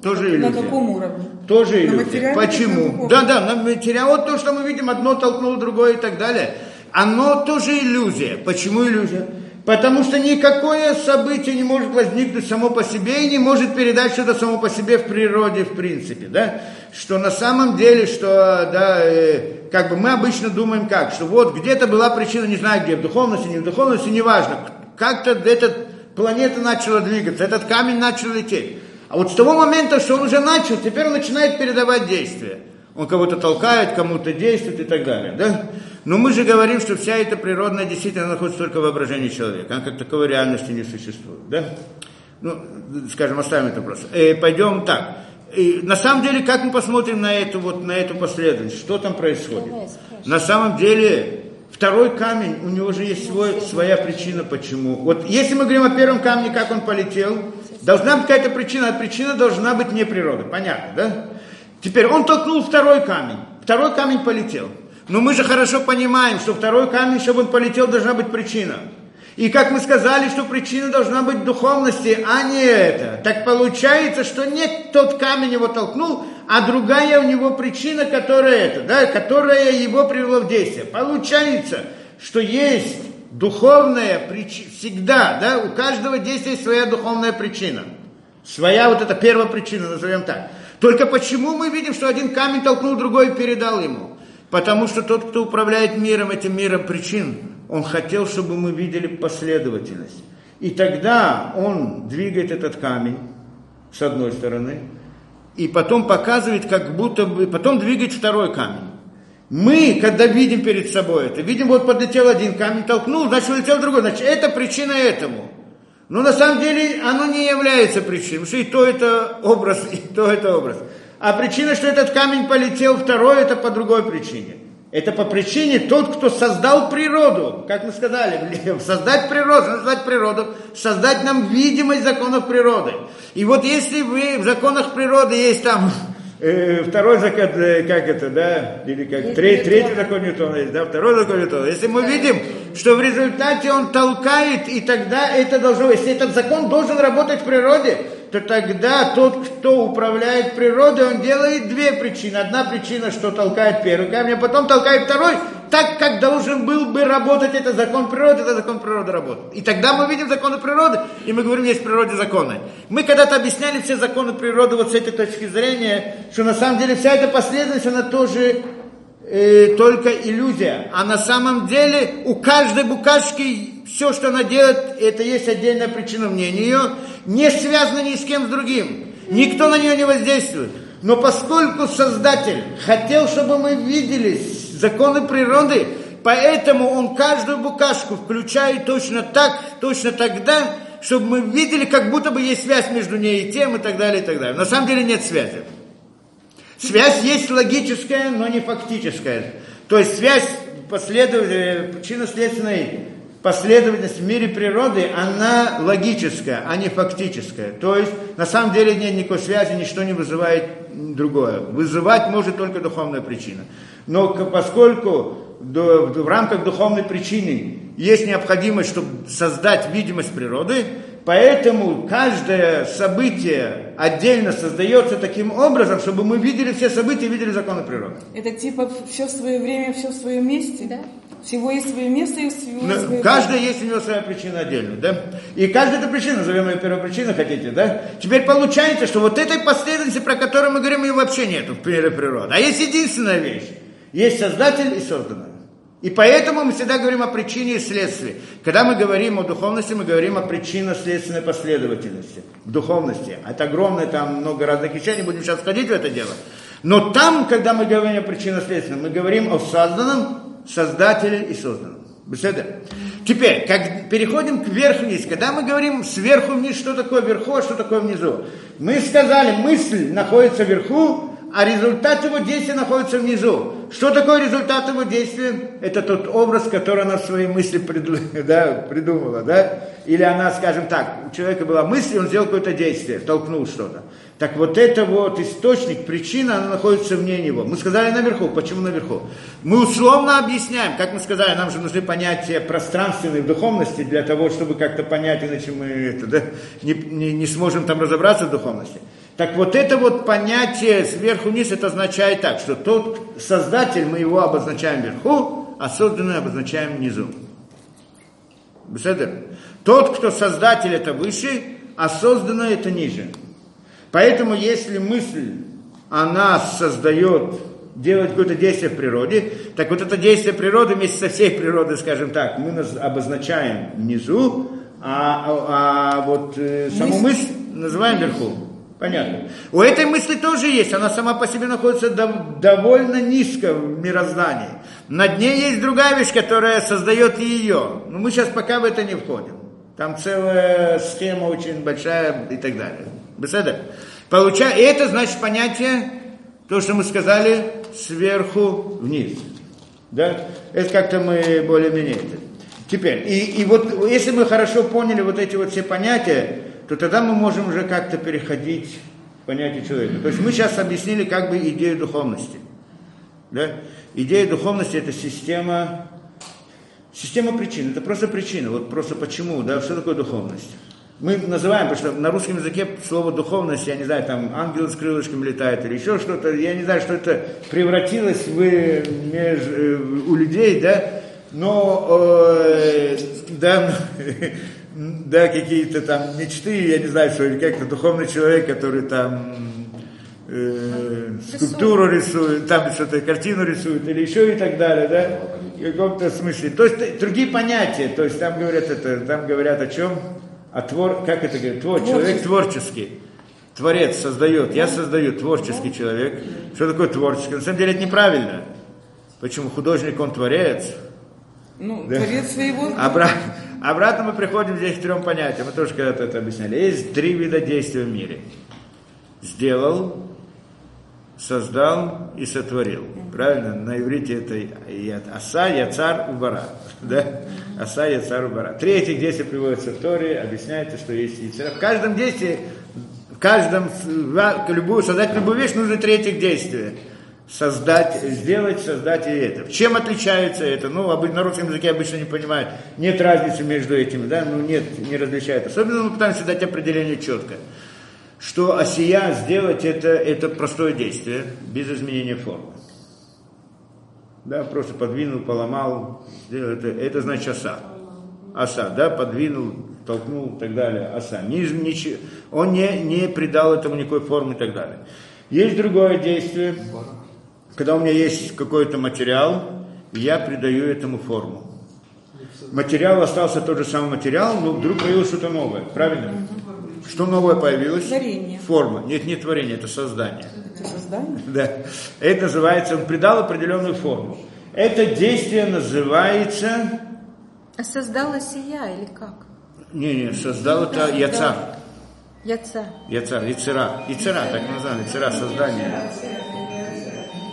A: Тоже иллюзия.
B: На каком уровне?
A: Тоже
B: На
A: иллюзия.
B: материальном,
A: Почему?
B: на
A: Да, да, на материал, вот то, что мы видим, одно толкнуло другое и так далее. Оно тоже иллюзия. Почему иллюзия? Потому что никакое событие не может возникнуть само по себе и не может передать что-то само по себе в природе, в принципе, да? Что на самом деле, что, да, э, как бы мы обычно думаем как, что вот где-то была причина, не знаю где, в духовности, не в духовности, неважно. Как-то эта планета начала двигаться, этот камень начал лететь. А вот с того момента, что он уже начал, теперь он начинает передавать действия. Он кого-то толкает, кому-то действует и так далее. Да? Но мы же говорим, что вся эта природная действительно находится только в воображении человека. Она как таковой реальности не существует. Да? Ну, скажем, оставим это просто. Э, пойдем так. И на самом деле, как мы посмотрим на эту, вот, на эту последовательность, что там происходит? На самом деле, второй камень, у него же есть свой, своя причина, почему. Вот если мы говорим о первом камне, как он полетел, Должна быть какая-то причина, а причина должна быть не природа. Понятно, да? Теперь он толкнул второй камень. Второй камень полетел. Но мы же хорошо понимаем, что второй камень, чтобы он полетел, должна быть причина. И как мы сказали, что причина должна быть духовности, а не это. Так получается, что не тот камень его толкнул, а другая у него причина, которая это, да, которая его привела в действие. Получается, что есть духовная причина, всегда, да, у каждого действия своя духовная причина. Своя вот эта первая причина, назовем так. Только почему мы видим, что один камень толкнул другой и передал ему? Потому что тот, кто управляет миром, этим миром причин, он хотел, чтобы мы видели последовательность. И тогда он двигает этот камень с одной стороны, и потом показывает, как будто бы, потом двигает второй камень. Мы, когда видим перед собой это, видим, вот подлетел один камень, толкнул, значит, улетел другой, значит, это причина этому. Но на самом деле оно не является причиной, что и то это образ, и то это образ. А причина, что этот камень полетел второй, это по другой причине. Это по причине тот, кто создал природу, как мы сказали, создать природу, создать природу, создать нам видимость законов природы. И вот если вы в законах природы есть там второй закон, э, как это, да, или как третий, третий закон. Ньютона есть, да, второй закон Ньютона. Если мы видим, что в результате он толкает, и тогда это должно, если этот закон должен работать в природе, то тогда тот, кто управляет природой, он делает две причины. Одна причина, что толкает первый камень, а потом толкает второй, так как должен был бы работать этот закон природы, это закон природы работает. И тогда мы видим законы природы, и мы говорим, есть в природе законы. Мы когда-то объясняли все законы природы вот с этой точки зрения, что на самом деле вся эта последовательность, она тоже э, только иллюзия. А на самом деле у каждой букашки все, что она делает, это есть отдельная причина мнения ее, не связано ни с кем с другим. Никто на нее не воздействует. Но поскольку Создатель хотел, чтобы мы видели законы природы, поэтому он каждую букашку включает точно так, точно тогда, чтобы мы видели, как будто бы есть связь между ней и тем, и так далее, и так далее. На самом деле нет связи. Связь есть логическая, но не фактическая. То есть связь последовательной, причинно-следственной последовательность в мире природы, она логическая, а не фактическая. То есть, на самом деле нет никакой связи, ничто не вызывает другое. Вызывать может только духовная причина. Но поскольку в рамках духовной причины есть необходимость, чтобы создать видимость природы, поэтому каждое событие отдельно создается таким образом, чтобы мы видели все события, видели законы природы.
B: Это типа все в свое время, все в своем месте?
D: Да.
B: Всего есть свое место и всего
A: Ну,
B: свое
A: каждая есть у него своя причина отдельная, да? И каждая эта причина, назовем ее первопричиной, хотите, да? Теперь получается, что вот этой последовательности, про которую мы говорим, ее вообще нету в мире природы. А есть единственная вещь. Есть Создатель и созданное. И поэтому мы всегда говорим о причине и следствии. Когда мы говорим о духовности, мы говорим о причинно-следственной последовательности. Духовности. Это огромное, там много разных вещей, не будем сейчас входить в это дело. Но там, когда мы говорим о причинно-следственном, мы говорим о созданном, создателе и созданном. Беседа. Теперь, как переходим к верху-вниз. Когда мы говорим сверху вниз, что такое вверху, а что такое внизу. Мы сказали, мысль находится вверху, а результат его действия находится внизу. Что такое результат его действия? Это тот образ, который она в своей мысли придумала. Да? Или она, скажем так, у человека была мысль, он сделал какое-то действие, толкнул что-то. Так вот это вот источник, причина, она находится вне него. Мы сказали наверху. Почему наверху? Мы условно объясняем, как мы сказали, нам же нужны понятия пространственной духовности для того, чтобы как-то понять, иначе мы это, да, не, не, не сможем там разобраться в духовности. Так вот это вот понятие сверху вниз, это означает так, что тот создатель, мы его обозначаем вверху, а созданный обозначаем внизу. Беседер? Тот, кто создатель, это выше, а созданное это ниже. Поэтому если мысль, она создает, делает какое-то действие в природе, так вот это действие природы вместе со всей природой, скажем так, мы обозначаем внизу, а, а, а вот э, саму мысль называем вверху. Понятно. У этой мысли тоже есть, она сама по себе находится дов- довольно низко в мироздании. Над ней есть другая вещь, которая создает ее. Но мы сейчас пока в это не входим. Там целая схема очень большая и так далее. Беседа. Получа... И это значит понятие, то, что мы сказали, сверху вниз. Да? Это как-то мы более-менее... Теперь, и, и вот если мы хорошо поняли вот эти вот все понятия, то тогда мы можем уже как-то переходить к понятию человека. То есть мы сейчас объяснили как бы идею духовности. Да? Идея духовности это система, система причин, это просто причина, вот просто почему, да, что такое духовность. Мы называем, потому что на русском языке слово духовность, я не знаю, там ангел с крылышками летает или еще что-то, я не знаю, что это превратилось в, меж, у людей, да, но, э, да, да, какие-то там мечты, я не знаю, что, или как-то духовный человек, который там э, скульптуру рисует, там что-то картину рисует, или еще и так далее, да, в каком-то смысле. То есть другие понятия, то есть там говорят это, там говорят о чем? О твор, как это говорят, твор, человек творческий. Творец создает, я создаю творческий человек. Что такое творческий? На самом деле это неправильно. Почему художник, он творец?
B: Ну, да. творец своего...
A: Обра... Обратно мы приходим здесь к трем понятиям. Мы тоже когда-то это объясняли. Есть три вида действия в мире. Сделал, создал и сотворил. Правильно? На иврите это аса, яцар, убара. Да? Аса, яцар, убара. Три этих действия приводятся в Торе, объясняется, что есть яцера. В каждом действии, в каждом, любую, создать любую вещь нужно три этих действия создать, сделать, создать и это. Чем отличается это? Ну, на русском языке обычно не понимают. Нет разницы между этими, да, ну нет, не различает. Особенно мы пытаемся дать определение четко. Что осия сделать это, это простое действие, без изменения формы. Да, просто подвинул, поломал, сделал это, это значит оса. Оса, да, подвинул, толкнул и так далее, оса. Не, ничего, он не, не придал этому никакой формы и так далее. Есть другое действие, когда у меня есть какой-то материал, я придаю этому форму. Материал остался тот же самый материал, но вдруг появилось что-то новое, правильно? Что новое появилось?
B: Творение.
A: Форма. Нет, не творение, это создание.
B: Это создание?
A: Да. Это называется, он придал определенную форму. Это действие называется...
D: А создала сия или как?
A: Не, не, создал это яцар.
D: Яца.
A: Яцар, яцера. Яцера, так называем, яцера, создание.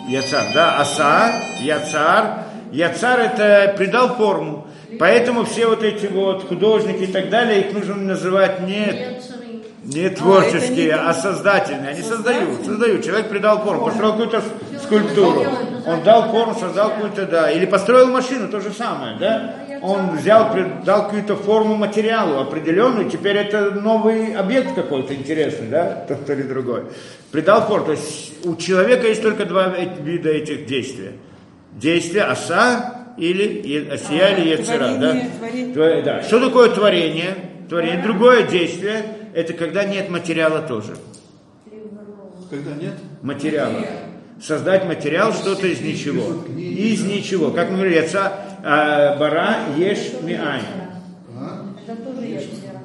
A: Яцар, да, аса, яцар. Яцар это придал форму. Поэтому все вот эти вот художники и так далее, их нужно называть не, не творческие, а, не... а создательные. Они создают, создают. Человек придал форму, построил какую-то скульптуру. Он дал форму, создал какую-то, да. Или построил машину, то же самое, да. Он взял, дал какую-то форму материалу определенную, теперь это новый объект какой-то интересный, да, тот или другой. Придал форму. То есть у человека есть только два вида этих действий. Действие עשה или עשייה а, или יצירה. Да? Творение. да. Что такое творение? Творение. Другое действие – это когда нет материала тоже.
C: Когда нет?
A: Материала. создать материал, что-то из ничего. Из ничего. Как мы говорили, יצא а, ברא יש מאין.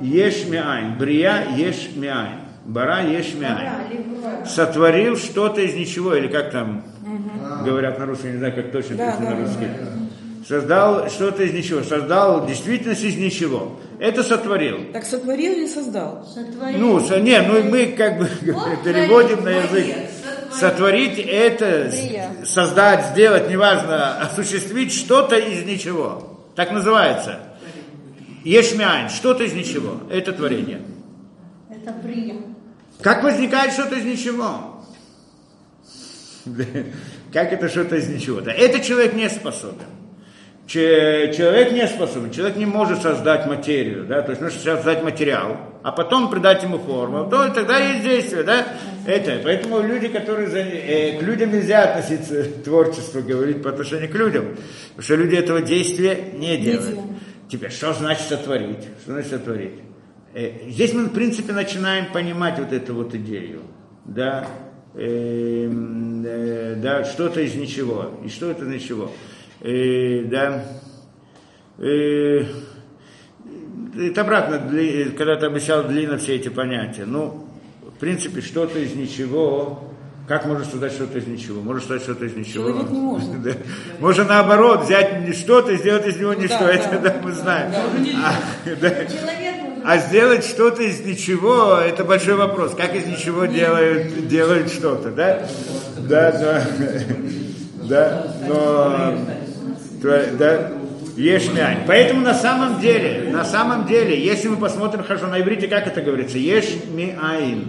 A: יש מאין. בריאה יש מאין. ברא יש מאין. Сотворил что-то из ничего, или как там говорят на русском, не знаю, как точно
B: да,
A: на
B: да,
A: русском. Создал что-то из ничего, создал действительность из ничего. Это сотворил.
B: Так сотворил или создал?
A: Ну, со- не, ну мы как бы переводим на язык. Сотворить это с- создать, сделать, неважно, осуществить что-то из ничего. Так называется. Ешмяйн, что-то из ничего. Это творение.
D: Это брия.
A: Как возникает что-то из ничего? Как это что-то из ничего? Да, это человек не способен. Че- Человек не способен, человек не может создать материю, да, то есть нужно создать материал, а потом придать ему форму, то и тогда есть действие, да, это, поэтому люди, которые, за- э, к людям нельзя относиться творчество, говорить по отношению к людям, потому что люди этого действия не делают.
B: делают.
A: Теперь, что значит сотворить? Что значит сотворить? Э, Здесь мы, в принципе, начинаем понимать вот эту вот идею, да, Эм, э, да, что-то из ничего. И что это из ничего? Э, да, Э, это обратно, когда ты обещал длинно все эти понятия. Ну, в принципе, что-то из ничего. Как можно создать что-то из ничего? Можно создать что-то из ничего.
B: Человек не может.
A: Да. Можно наоборот взять что-то и сделать из него ничто.
B: да,
A: это
B: да.
A: да, мы знаем. А, да. А сделать что-то из ничего, это большой вопрос. Как из ничего делают, делают что-то, да? Да, да. Да, но... то- Да, Ешмянь. Поэтому на самом деле, на самом деле, если мы посмотрим хорошо на иврите, как это говорится? Ешмиаин.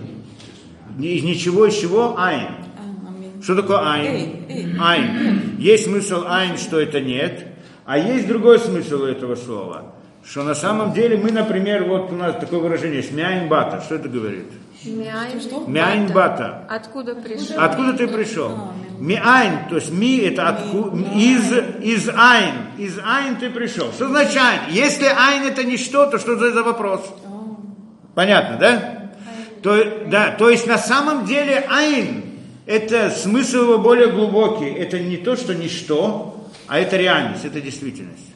A: Из ничего, из чего? Айн.
B: А.
A: Что такое айн? Айн. Есть смысл айн, что это нет, а есть другой смысл у этого слова. Что на самом деле мы, например, вот у нас такое выражение есть מאין באת. Что это говорит?
D: מאין.
A: מאין באת.
D: Откуда пришел?
A: Откуда ты пришел? מאין, то есть מ это отку, из, из אין. Из אין ты пришел. Что значит אין? Если אין это ничто, то что это за вопрос? Понятно, да? То, да, то есть на самом деле אין, это смысл его более глубокий. Это не то, что ничто, а это реальность, это действительность.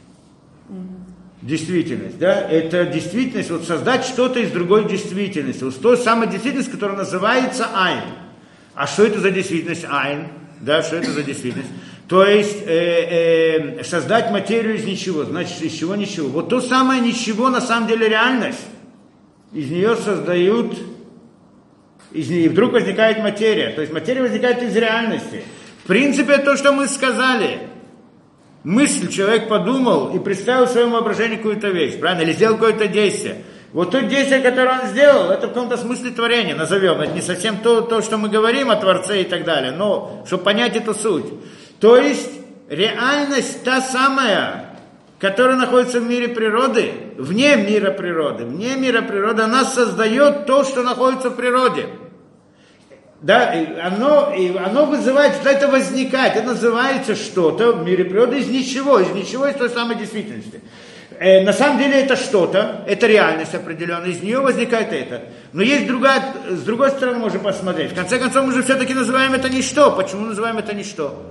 A: Действительность, да, это действительность, вот создать что-то из другой действительности, вот той самой действительности, которая называется айн. А что это за действительность айн? Да, что это за действительность? То есть э, э, создать материю из ничего, значит из чего ничего. Вот то самое ничего на самом деле реальность. Из нее создают, из нее вдруг возникает материя. То есть материя возникает из реальности. В принципе, то, что мы сказали, мысль человек подумал и представил в своем воображении какую-то вещь, правильно? Или сделал какое-то действие. Вот то действие, которое он сделал, это в каком-то смысле творение, назовем. Это не совсем то, то, что мы говорим о Творце и так далее, но чтобы понять эту суть. То есть реальность та самая, которая находится в мире природы, вне мира природы, вне мира природы, она создает то, что находится в природе. Да, и оно, и оно вызывает, что это возникает, это называется что-то в мире природы из ничего, из ничего, из той самой действительности. Э, на самом деле это что-то, это реальность определенная, из нее возникает это. Но есть другая, с другой стороны можем посмотреть. В конце концов мы же все-таки называем это ничто. Почему называем это ничто?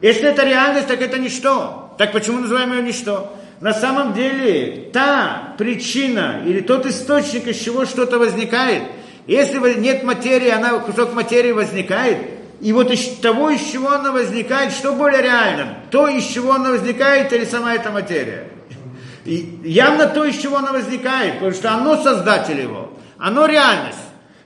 A: Если это реальность, так это ничто. Так почему называем ее ничто? На самом деле та причина или тот источник, из чего что-то возникает, если нет материи, она, кусок материи возникает, и вот из того, из чего она возникает, что более реально? То, из чего она возникает, или сама эта материя? И явно то, из чего она возникает, потому что оно создатель его, оно реальность.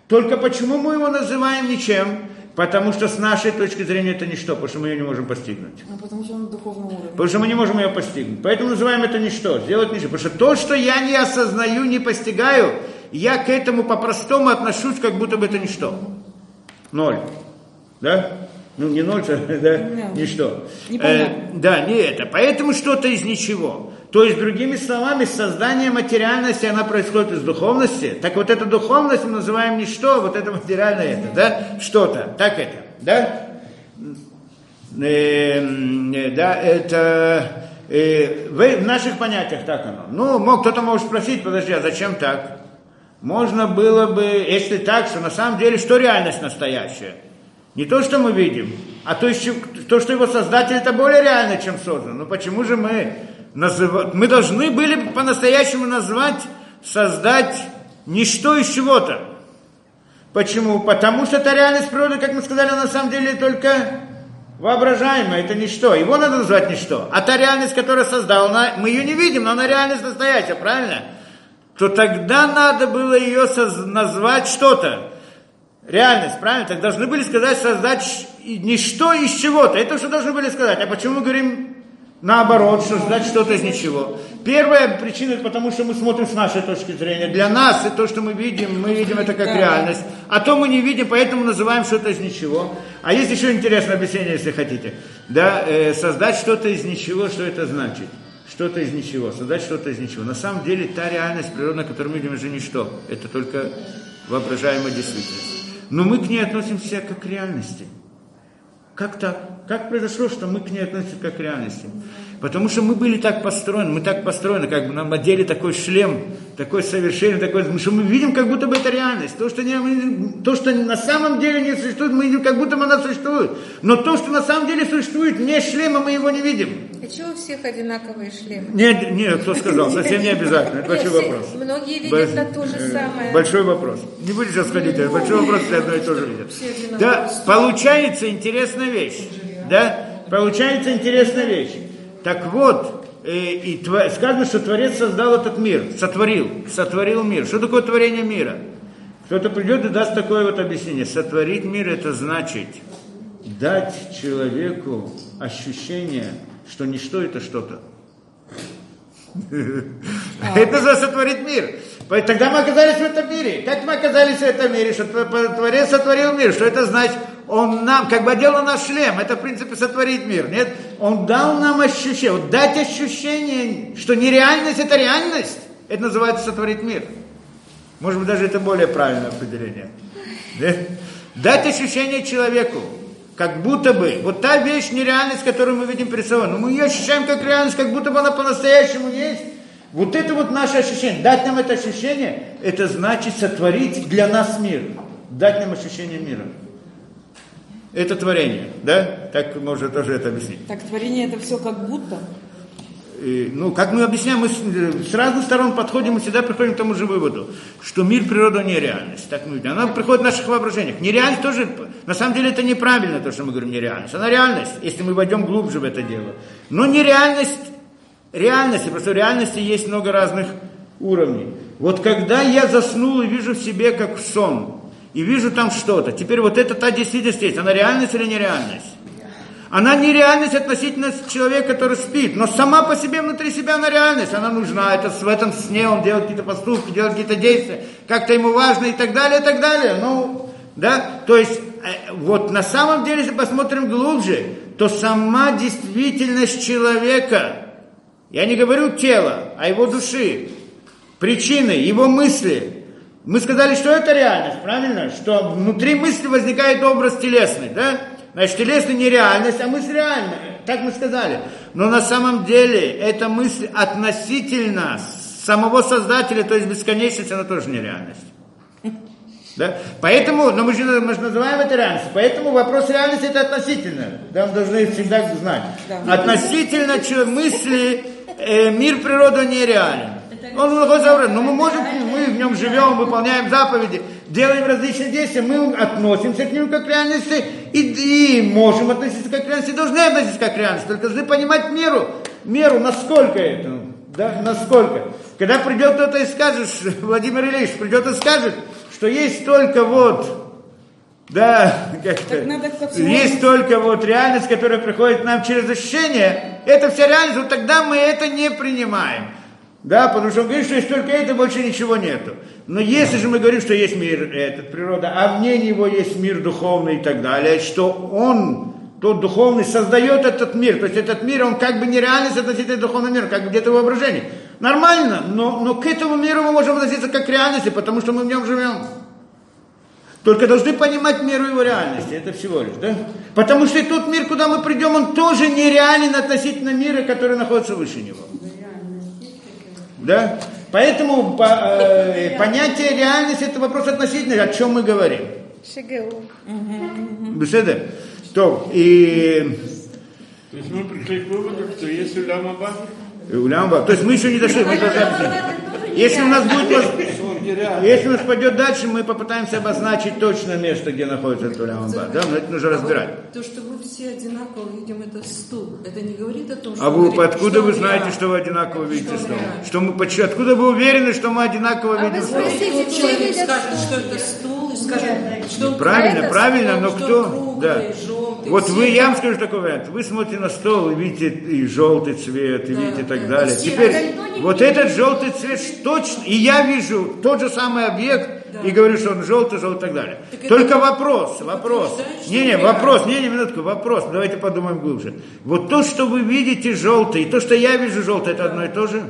A: Только почему мы его называем ничем? Потому что с нашей точки зрения это ничто, потому что мы ее не можем постигнуть.
B: Ну, потому что он на духовном уровне.
A: Потому что мы не можем ее постигнуть. Поэтому называем это ничто, сделать ничто. Потому что то, что я не осознаю, не постигаю, я к этому по-простому отношусь, как будто бы это ничто. Ноль. Да? Ну, не ноль, да, ничто.
B: Непонятно.
A: Э, да, не это. Поэтому что-то из ничего. То есть, другими словами, создание материальности, она происходит из духовности. Так вот, эта духовность мы называем ничто, а вот это материальное это, да? Что-то. Так это, да? Эм, э, да, это э, в, наших понятиях так оно. Ну, мог, кто-то может спросить, подожди, а зачем так? Можно было бы, если так, что на самом деле, что реальность настоящая? Не то, что мы видим, а то, что его создатель, это более реально, чем создан. Но почему же мы назыв... мы должны были по-настоящему назвать, создать ничто из чего-то? Почему? Потому что это реальность природы, как мы сказали, на самом деле только воображаемая, это ничто. Его надо назвать ничто. А та реальность, которая создал, она, мы ее не видим, но она реальность настоящая, правильно? То тогда надо было ее соз... назвать что-то. Реальность, правильно? Так должны были сказать, создать ничто из чего-то. Это что должны были сказать. А почему мы говорим наоборот, создать что-то из ничего? Первая причина, потому что мы смотрим с нашей точки зрения. Для нас и то, что мы видим, мы видим это как реальность. А то мы не видим, поэтому называем что-то из ничего. А есть еще интересное объяснение, если хотите. Да, э, создать что-то из ничего, что это значит? Что-то из ничего, создать что-то из ничего. На самом деле та реальность природная, которую мы видим, это ничто. Это только воображаемая действительность но мы к ней относимся как к реальности. Как так? Как произошло, что мы к ней относимся как к реальности? Потому что мы были так построены, мы так построены, как бы нам одели такой шлем, такой совершенный, такой, что мы видим, как будто бы это реальность. То, что, не, то, что на самом деле не существует, мы видим, как будто бы она существует. Но то, что на самом деле существует, не шлема, мы его не видим.
D: А чего у всех одинаковые шлемы?
A: Нет, нет, кто сказал, совсем не обязательно. Это большой вопрос.
D: Многие видят на то же э, самое.
A: Большой вопрос. Не будешь сейчас ходить, большой вопрос, все одно и то же видят. Да, получается интересная вещь. Да, получается интересная вещь. Так вот, э, и сказано, что Творец создал этот мир, сотворил, сотворил мир. Что такое творение мира? Кто-то придет и даст такое вот объяснение. Сотворить мир это значит дать человеку ощущение, что ничто это что-то. Это за сотворить мир. Тогда мы оказались в этом мире. Как мы оказались в этом мире? Что Творец сотворил мир. Что это значит? Он нам, как бы одел на наш шлем. Это, в принципе, сотворить мир. Нет? Он дал нам ощущение. Вот дать ощущение, что нереальность это реальность. Это называется сотворить мир. Может быть, даже это более правильное определение. Да? Дать ощущение человеку, как будто бы, вот та вещь, нереальность, которую мы видим перед собой, но мы ее ощущаем как реальность, как будто бы она по-настоящему есть. Вот это вот наше ощущение. Дать нам это ощущение, это значит сотворить для нас мир. Дать нам ощущение мира. Это творение, да? Так можно тоже это объяснить.
B: Так творение это все как будто?
A: И, ну, как мы объясняем, мы с, с разных сторон подходим и всегда приходим к тому же выводу, что мир, природа не реальность. Так мы видим. Она приходит в наших воображениях. Нереальность тоже, на самом деле это неправильно, то, что мы говорим нереальность. Она реальность, если мы войдем глубже в это дело. Но нереальность реальности, просто в реальности есть много разных уровней. Вот когда я заснул и вижу в себе как сон, и вижу там что-то, теперь вот это та действительность есть, она реальность или нереальность? Она не реальность относительно человека, который спит, но сама по себе внутри себя она реальность, она нужна. Это в этом сне он делает какие-то поступки, делает какие-то действия, как-то ему важно и так далее, и так далее. Ну, да, то есть э, вот на самом деле, если посмотрим глубже, то сама действительность человека, я не говорю тела, а его души, причины, его мысли. Мы сказали, что это реальность, правильно? Что внутри мысли возникает образ телесный, да? Значит, телесная не реальность, а мысль реальная. Так мы сказали. Но на самом деле эта мысль относительно самого Создателя, то есть бесконечность, она тоже не реальность. Да? Поэтому, но мы же, мы же называем это реальностью, поэтому вопрос реальности это относительно. Да, мы должны всегда знать. Да. Относительно мысли э, мир природы нереален. Он находится но мы можем, мы в нем живем, выполняем заповеди, делаем различные действия, мы относимся к нему как к реальности и, и можем относиться как к реальности, должны относиться как к реальности, только должны понимать меру, меру, насколько это, да, насколько. Когда придет кто-то и скажет, Владимир Ильич придет и скажет, что есть только вот да, как-то. Есть только вот реальность, которая приходит нам через ощущение. Это вся реальность, вот тогда мы это не принимаем. Да, потому что он говорит, что есть только это, больше ничего нету. Но если же мы говорим, что есть мир, этот, природа, а вне него есть мир духовный и так далее, что он, тот духовный, создает этот мир. То есть этот мир, он как бы не реальность относительно духовного мира, как где-то воображение. Нормально, но, но к этому миру мы можем относиться как к реальности, потому что мы в нем живем. Только должны понимать меру его реальности, это всего лишь, да? Потому что и тот мир, куда мы придем, он тоже нереален относительно мира, который находится выше него. Да? Поэтому по, э, понятие реальности это вопрос относительный, о чем мы говорим.
D: ШГУ.
A: Беседа? То, и
E: То есть мы пришли к выводу, что если Ламаба,
A: Улямба. То есть мы еще не дошли, мы должны объяснить. Если у нас будет воз- если у нас пойдет дальше, мы попытаемся обозначить точное место, где находится этот Улямба. Да, но это нужно разбирать.
B: То, что вы все одинаково видим этот стул, это не говорит о том, что...
A: А вы
B: говорит,
A: откуда
B: что
A: вы знаете, что вы одинаково видите
B: он
A: стол?
B: реален.
A: Что мы, откуда вы уверены, что мы одинаково
D: А
A: видим
D: вы
A: стол?
D: спросите,
B: Вот
D: все
B: человек скажет,
D: стул.
B: что это стул, и скажет, что
A: Правильно,
B: это
A: правильно,
B: стол,
A: но
B: что
A: кто?
B: круглый,
A: Да.
B: желтый,
A: Вот вы, я вам скажу такой вариант. Вы смотрите на стол и видите и желтый цвет, и
B: Да,
A: видите и так
B: да.
A: далее. Теперь вот этот желтый цвет точно, и я вижу тот же самый объект и говорю, что он желтый, желтый и так далее.
B: Так это
A: Только
B: вы-
A: вопрос, вопрос. Не-не, вопрос, не-не, минутку, вопрос. Давайте подумаем глубже. Вот то, что вы видите желтый, и то, что я вижу желтый, это одно и то же?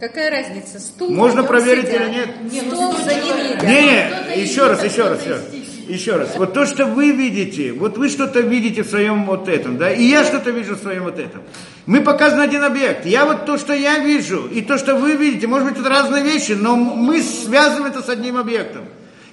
D: Какая разница? Стул
A: Можно проверить
D: сидят.
A: или нет?
B: Не, ну
D: Стол за ним едят.
A: Не,
D: Кто-то
A: еще раз, еще раз, еще раз. Еще раз. Вот то, что вы видите, вот вы что-то видите в своем вот этом, да, и я что-то вижу в своем вот этом. Мы показаны один объект. Я вот то, что я вижу, и то, что вы видите, может быть, это разные вещи, но мы связываем это с одним объектом.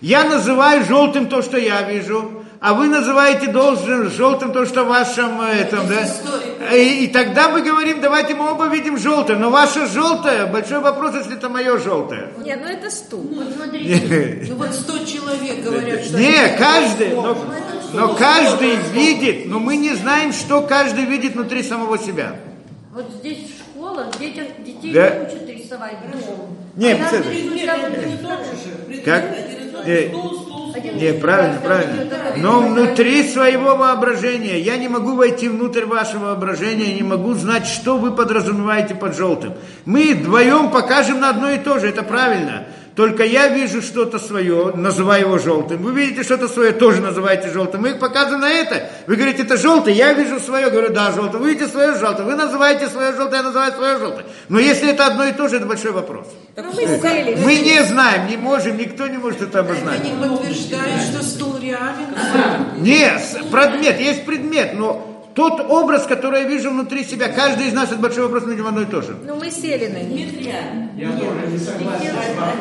A: Я называю желтым то, что я вижу, а вы называете должным желтым то, что в вашем э, этом, да? И, и тогда мы говорим, давайте мы оба видим желтое, но ваше желтое, большой вопрос, если это мое желтое.
D: Не, ну это стул.
B: Ну вот 100 человек говорят, что...
A: Не, каждый, но, но каждый видит, но мы не знаем, что каждый видит внутри самого себя.
G: Вот здесь школа, детям, детей
A: Да.
G: не учат рисовать дом.
A: Не,
G: а надо
A: беседа.
G: рисовать
A: Как? Э,
G: Один
A: Не, правильно,
G: рисовать,
A: правильно.
G: второй
A: Но внутри своего воображения я не могу войти внутрь вашего воображения, не могу знать, что вы подразумеваете под желтым. Мы вдвоем покажем на одно и то же, это правильно. Только я вижу что-то свое, называю его желтым. Вы видите что-то свое, тоже называете желтым. Мы показываем на это. Вы говорите, это желтый, я вижу свое, говорю, да, желтый. Вы видите свое желтое, вы называете свое желтое, я называю свое желтое. Но если это одно и то же, это большой вопрос.
D: Мы
A: не знаем, не можем, никто не может это
B: Это
A: обозначить.
B: не подтверждает, что стул реален.
A: Нет, предмет, есть предмет, но тот образ, который я вижу внутри себя, каждый из нас, это большой вопрос, мы видим одно и то же.
D: Ну мы сели на них.
H: Я тоже не согласен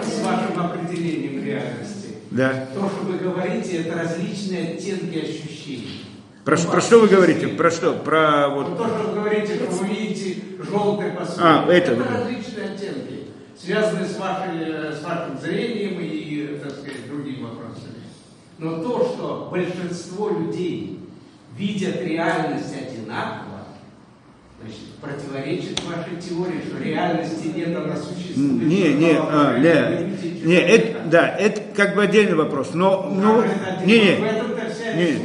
H: с с вашим определением реальности.
A: Да.
H: То, что вы говорите, это различные оттенки ощущений.
A: Про,
H: У
A: про что вы говорите? Про что? Про
H: Вот то, что вы говорите, что вы видите желтое по
A: А, это вот.
H: различные оттенки, связанные с, вашей, э, с вашим зрением и, так сказать, другими вопросами. Но то, что большинство людей видят реальность одинаково, значит, противоречит вашей теории, что реальности нет, она существует.
A: Не, не, а,
H: видите
A: не,
H: желтое.
A: это, да, это как бы отдельный вопрос, но, ну,
H: это
A: не, не, не,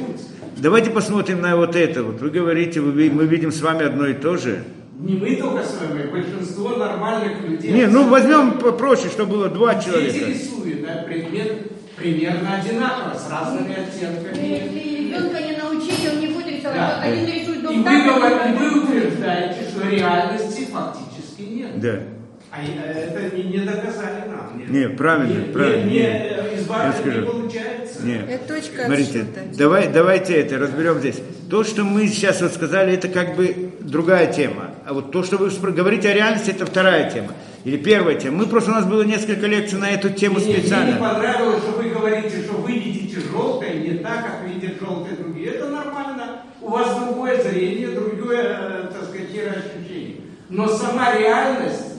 A: давайте посмотрим на вот это вот. Вы говорите, вы мы видим с вами одно и то же.
H: Не мы только с вами, большинство нормальных людей.
A: Не, ну возьмем попроще, чтобы было два
H: Дети
A: человека.
H: рисуют, да, предмет примерно одинаково, с разными оттенками.
G: Ребенка не
H: Да.
G: Один рисует
H: И
G: дом
H: вы,
G: так,
H: говорите, вы утверждаете, что реальности фактически нет.
A: Да.
H: А э, это не, не доказали нам. Нет.
A: Не, правильно,
H: Не-
A: правильно,
H: Не,
A: не.
H: не, э, из вас
A: Я
H: не
A: скажу.
H: получается.
A: Нет.
D: Это точка
A: Смотрите,
D: отсчета.
A: давай, давайте это разберем здесь. То, что мы сейчас вот сказали, это как бы другая тема. А вот то, что вы говорите о реальности, это вторая тема. Или первая тема. Мы просто, у нас было несколько лекций на эту тему
H: Мне, мне не
A: специально.
H: понравилось, что вы говорите, что вы видите желтое не так, как видят желтые другие. Это нормально. У вас другое зрение, другое, э, так сказать, ощущение. Но сама реальность,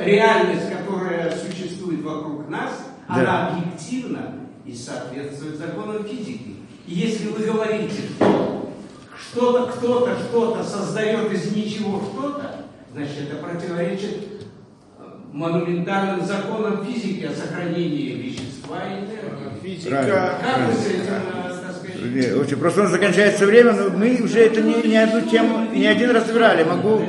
H: реальность, которая существует вокруг нас,
A: Да.
H: она объективна и соответствует законам физики. И если вы говорите, что что-то, кто-то, что-то создает из ничего что-то, значит, это противоречит э, монументальным законам физики о сохранении вещества и энергии.
A: Правильно.
H: Как вы с этим,
A: очень просто нас заканчивается время, но мы уже это не, не одну тему, не один раз разбирали. Могу,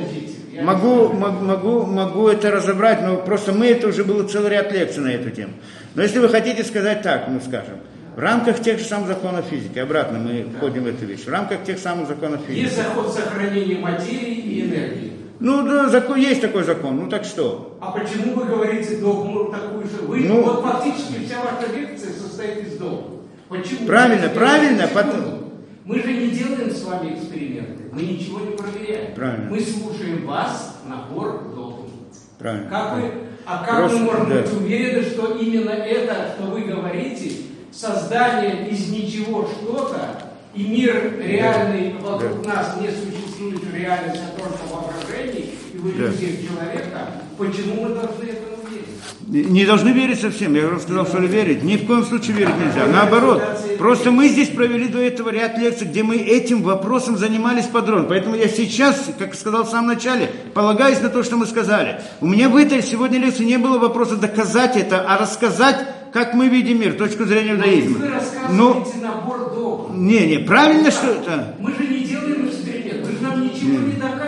A: могу, мог- могу, могу это разобрать, но просто мы это уже было целый ряд лекций на эту тему. Но если вы хотите сказать так, мы скажем, в рамках тех же самых законов физики, обратно мы входим в эту вещь, в рамках тех самых законов физики.
H: есть закон сохранения материи и энергии.
A: Ну, да, закон, есть такой закон, ну так что?
H: А почему вы говорите догму такую же? Вы,
A: Ну.
H: вот фактически вся ваша лекция состоит из догм. Почему?
A: Правильно, правильно, потом-
H: Мы же не делаем с вами эксперименты, мы ничего не проверяем.
A: Правильно.
H: Мы слушаем вас, набор догм.
A: Правильно.
H: Как вы, а как
A: Просто,
H: мы можем
A: да.
H: быть уверены, что именно это, что вы говорите, создание из ничего что-то, и мир реальный вокруг нас не существует в реальности, а только воображении и в иллюзиях человека, почему мы должны верить?
A: Не должны верить совсем. Я уже сказал, что верить. Ни в коем случае верить нельзя. Наоборот. Просто мы здесь провели до этого ряд лекций, где мы этим вопросом занимались подробно. Поэтому я сейчас, как сказал в самом начале, полагаюсь на то, что мы сказали. У меня в этой сегодня лекции не было вопроса доказать это, а рассказать, как мы видим мир, точку зрения иудаизма.
H: Вы рассказываете
A: Ну,
H: набор догм.
A: не, не, правильно, что это?
H: Мы же не делаем эксперимент, вы же нам ничего не доказываете фактически на...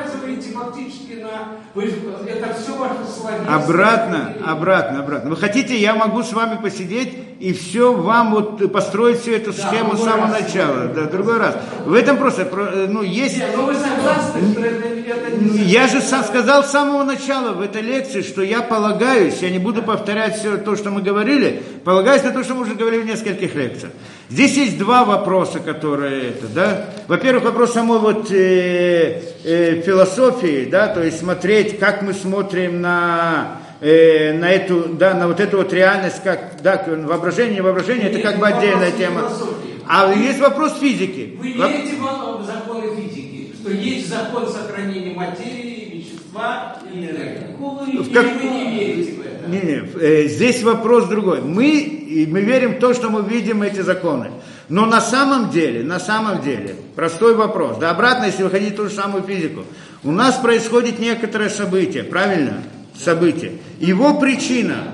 H: Вы, это все ваше словесное.
A: Обратно, обратно, обратно. Вы хотите, я могу с вами посидеть и все вам вот построить всю эту
H: Да,
A: схему с самого
H: раз.
A: начала. Да, другой раз. В этом просто, про- э, ну, есть...
H: Нет, но вы согласны, что это, это не
A: Я же сам сказал с самого начала в этой лекции, что я полагаюсь, я не буду повторять все то, что мы говорили, полагаюсь на то, что мы уже говорили в нескольких лекциях. Здесь есть два вопроса, которые это, да. Во-первых, вопрос самой вот э, э, философии, да, то есть смотреть, как мы смотрим на э, на эту, да, на вот эту вот реальность, как, да, воображение, воображение, это как бы отдельная
H: не
A: тема.
H: философии.
A: А есть вопрос физики.
H: Вы верите в законы физики, что есть закон сохранения материи, вещества и энергии?
A: В
H: Или
A: как-
H: вы не верите?
A: Не, не, э, здесь вопрос другой. Мы, мы верим в то, что мы видим эти законы. Но на самом деле, на самом деле, простой вопрос. Да обратно, если выходить в ту же самую физику. У нас происходит некоторое событие, правильно? Событие. Его причина,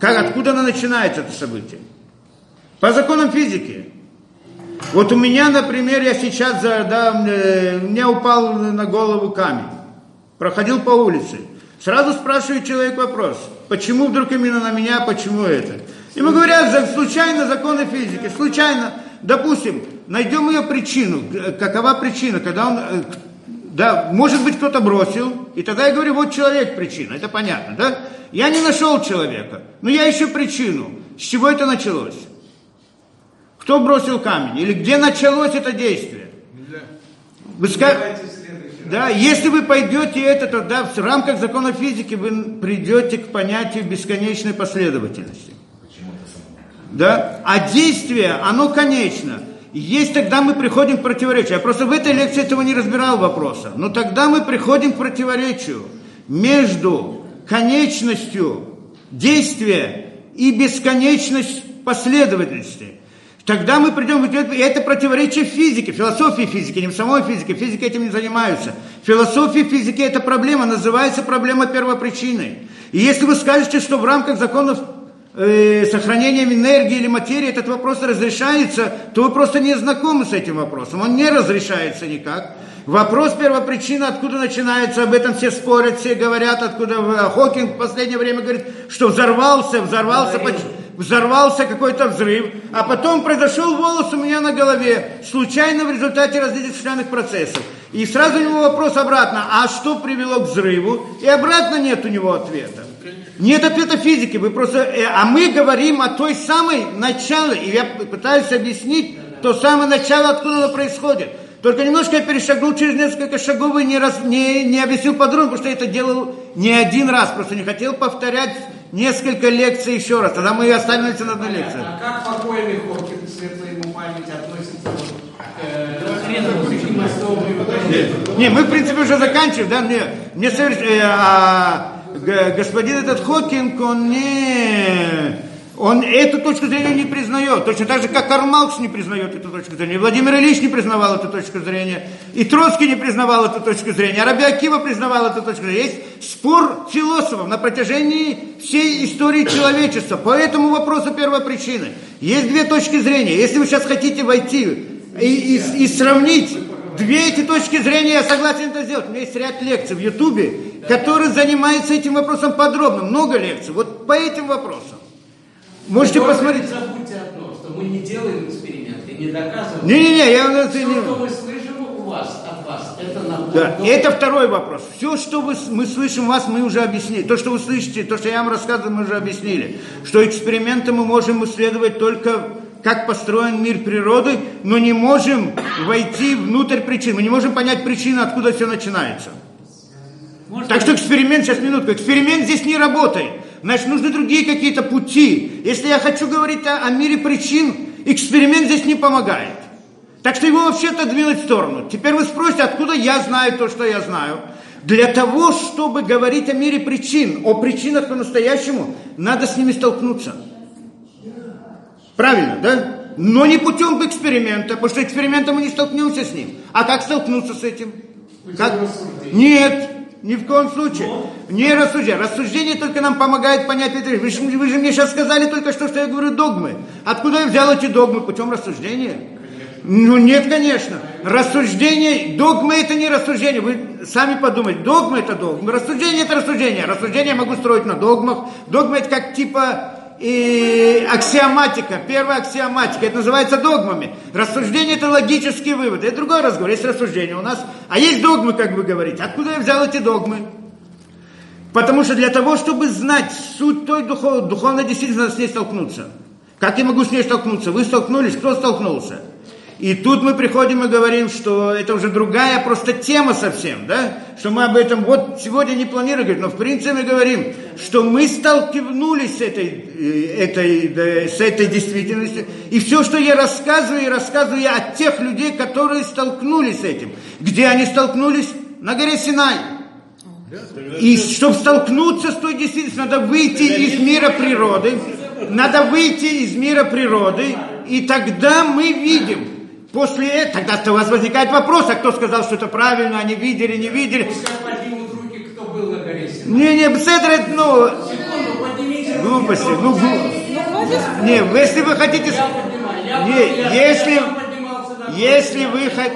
A: как, откуда оно начинается, это событие? По законам физики. Вот у меня, например, я сейчас, да, э, мне упал на голову камень. Проходил по улице. Сразу спрашивает человек вопрос. Почему вдруг именно на меня, почему это? Ему говорят, случайно законы физики, случайно. Допустим, найдем ее причину. Какова причина? Когда он, э, да, может быть, кто-то бросил, и тогда я говорю, вот человек причина, это понятно, да? Я не нашел человека, но я ищу причину. С чего это началось? Кто бросил камень? Или где началось это действие? Вы ска- Да, если вы пойдете это, то да, в рамках закона физики вы придете к понятию бесконечной последовательности. Да? А действие, оно конечно. Есть тогда мы приходим к противоречию. Я просто в этой лекции этого не разбирал вопроса. Но тогда мы приходим к противоречию между конечностью действия и бесконечность последовательности. Тогда мы придем, и это противоречие физики, философии физики, не в самой физике, физики этим не занимаются. Философия физики эта проблема, называется проблема первопричины. И если вы скажете, что в рамках законов э, сохранения энергии или материи этот вопрос разрешается, то вы просто не знакомы с этим вопросом. Он не разрешается никак. Вопрос первопричины, откуда начинается, об этом все спорят, все говорят, откуда э, Хокинг в последнее время говорит, что взорвался, взорвался, поч- взорвался какой-то взрыв, а потом произошел волос у меня на голове, случайно в результате различных процессов. И сразу у него вопрос обратно, а что привело к взрыву? И обратно нет у него ответа. Нет ответа физики, вы просто, э, а мы говорим о той самой начале, и я пытаюсь объяснить то самое начало, откуда оно происходит. Только немножко я перешагнул через несколько шагов и не, раз, не, не объяснил подробно, потому что я это делал не один раз, просто не хотел повторять несколько лекций еще раз. Тогда мы остановимся на одной лекции.
H: А как покойный Хокинг, светлая ему память, относится к
A: Не, мы, в принципе, уже заканчиваем, да, мне, мне соверш- э, а, г- господин этот Хокинг, он не... Он эту точку зрения не признает, точно так же, как Карл Маркс не признает эту точку зрения, Владимир Ильич не признавал эту точку зрения, и Троцкий не признавал эту точку зрения, а Раби Акива признавал эту точку зрения. Есть спор философов на протяжении всей истории человечества по этому вопросу первопричины. Есть две точки зрения. Если вы сейчас хотите войти и, и- и сравнить Две эти точки зрения я согласен это сделать. У меня есть ряд лекций в Ютубе, который занимается этим вопросом подробно. Много лекций. Вот по этим вопросам. Можете посмотреть.
H: Забудьте одно, что мы не делаем эксперименты, не доказываем.
A: Не-не-не, я это
H: Все,
A: не...
H: что мы слышим у вас, от вас, это набор
A: Да,
H: догм.
A: это второй вопрос. Все, что вы, мы слышим вас, мы уже объяснили. То, что вы слышите, то, что я вам рассказываю, мы уже объяснили. Что эксперименты мы можем исследовать только как построен мир природы, но не можем войти внутрь причин. Мы не можем понять причину, откуда все начинается. Так что эксперимент, сейчас минутку, эксперимент здесь не работает. Значит, нужны другие какие-то пути. Если я хочу говорить о, о мире причин, эксперимент здесь не помогает. Так что его вообще отодвинуть в сторону. Теперь вы спросите, откуда я знаю то, что я знаю. Для того, чтобы говорить о мире причин, о причинах по-настоящему, надо с ними столкнуться. Правильно, да? Но не путем эксперимента, потому что экспериментом мы не столкнемся с ним. А как столкнуться с этим? Как? Нет, ни в коем случае. Не рассуждение. Рассуждение только нам помогает понять это. Вы же, вы же мне сейчас сказали только что, что я говорю догмы. Откуда я взял эти догмы? Путем рассуждения? Ну нет, конечно. Рассуждение, догмы это не рассуждение. Вы сами подумайте, догмы это догмы, рассуждение это рассуждение. Рассуждение я могу строить на догмах. Догмы это как типа и аксиоматика, первая аксиоматика, это называется догмами. Рассуждение это логический вывод, это другой разговор, есть рассуждение у нас, а есть догмы, как вы говорите. Откуда я взял эти догмы? Потому что для того, чтобы знать суть той духов, духовной действительности, надо с ней столкнуться. Как я могу с ней столкнуться? Вы столкнулись, кто столкнулся? И тут мы приходим и говорим, что это уже другая просто тема совсем, да? Что мы об этом вот сегодня не говорить, но в принципе мы говорим, что мы столкнулись с этой, этой, да, с этой действительностью. И все, что я рассказываю, я рассказываю я от тех людей, которые столкнулись с этим. Где они столкнулись? На горе Синай. И чтобы столкнуться с той действительностью, надо выйти из мира природы. Надо выйти из мира природы. И тогда мы видим, После этого, тогда у вас возникает вопрос, а кто сказал, что это правильно, они видели, не видели.
H: Пускай поднимут руки, кто был на горе Синай.
A: Не, не, Бседр, ну,
H: Секунду, поднимите руки.
A: глупости, ну,
H: был на
A: глу-
H: горе Синай.
A: не, если вы хотите,
H: Я поднимаю. Я
A: не, если,
H: Я
A: если
H: Синай.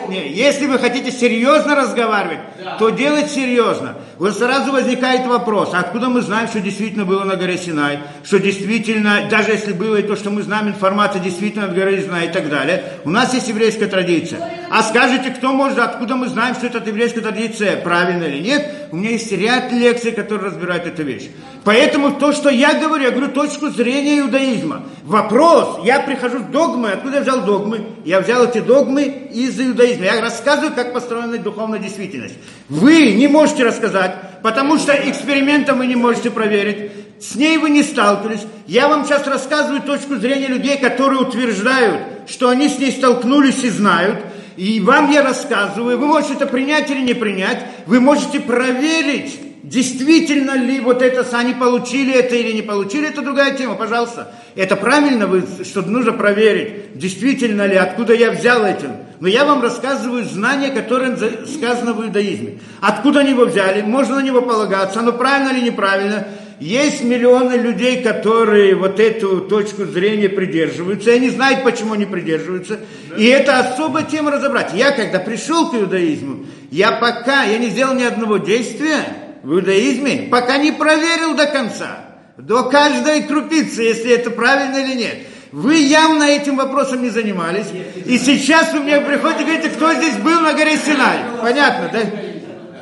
A: вы, не, если вы хотите серьезно разговаривать, то делать серьезно. Вот сразу возникает вопрос, откуда мы знаем, что действительно было на горе Синай, что действительно, даже если было и то, что мы знаем информация действительно от горы Синай и так далее, у нас есть еврейская традиция. А скажите, кто может, откуда мы знаем, что это еврейская традиция, правильно или нет? У меня есть ряд лекций, которые разбирают эту вещь. Поэтому то, что я говорю, я говорю точку зрения иудаизма. Вопрос, я прихожу с догмой, откуда я взял догмы? Я взял эти догмы из иудаизма. Я рассказываю, как построена духовная действительность. Вы не можете рассказать, потому что экспериментом вы не можете проверить. С ней вы не сталкивались. Я вам сейчас рассказываю точку зрения людей, которые утверждают, что они с ней столкнулись и знают. И вам я рассказываю, вы можете это принять или не принять, вы можете проверить, действительно ли вот это, они получили это или не получили, это другая тема, пожалуйста. Это правильно, вы, что нужно проверить, действительно ли, откуда я взял этим. Но я вам рассказываю знания, которые за- сказано в иудаизме. Откуда они его взяли, можно на него полагаться, оно правильно или неправильно. Есть миллионы людей, которые вот эту точку зрения придерживаются, и они знают, почему они придерживаются. И это особая тема разобрать. Я, когда пришел к иудаизму, я пока, я не сделал ни одного действия в иудаизме, пока не проверил до конца, до каждой крупицы, если это правильно или нет. Вы явно этим вопросом не занимались. И сейчас вы мне приходите и говорите, кто здесь был на горе Синай. Понятно, да?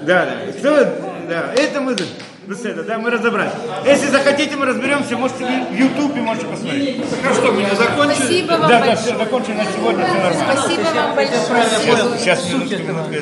A: Да, да. Кто, да, это мы... Ну, это, да, мы разобрались. Если захотите, мы разберемся, можете в Ютубе можете посмотреть.
E: Ну что, мы не закончили?
D: Спасибо вам
A: Да, да,
D: большое.
A: все, закончили на сегодня, все нормально.
D: Спасибо вам большое.
A: Сейчас, сейчас минутку, минутку,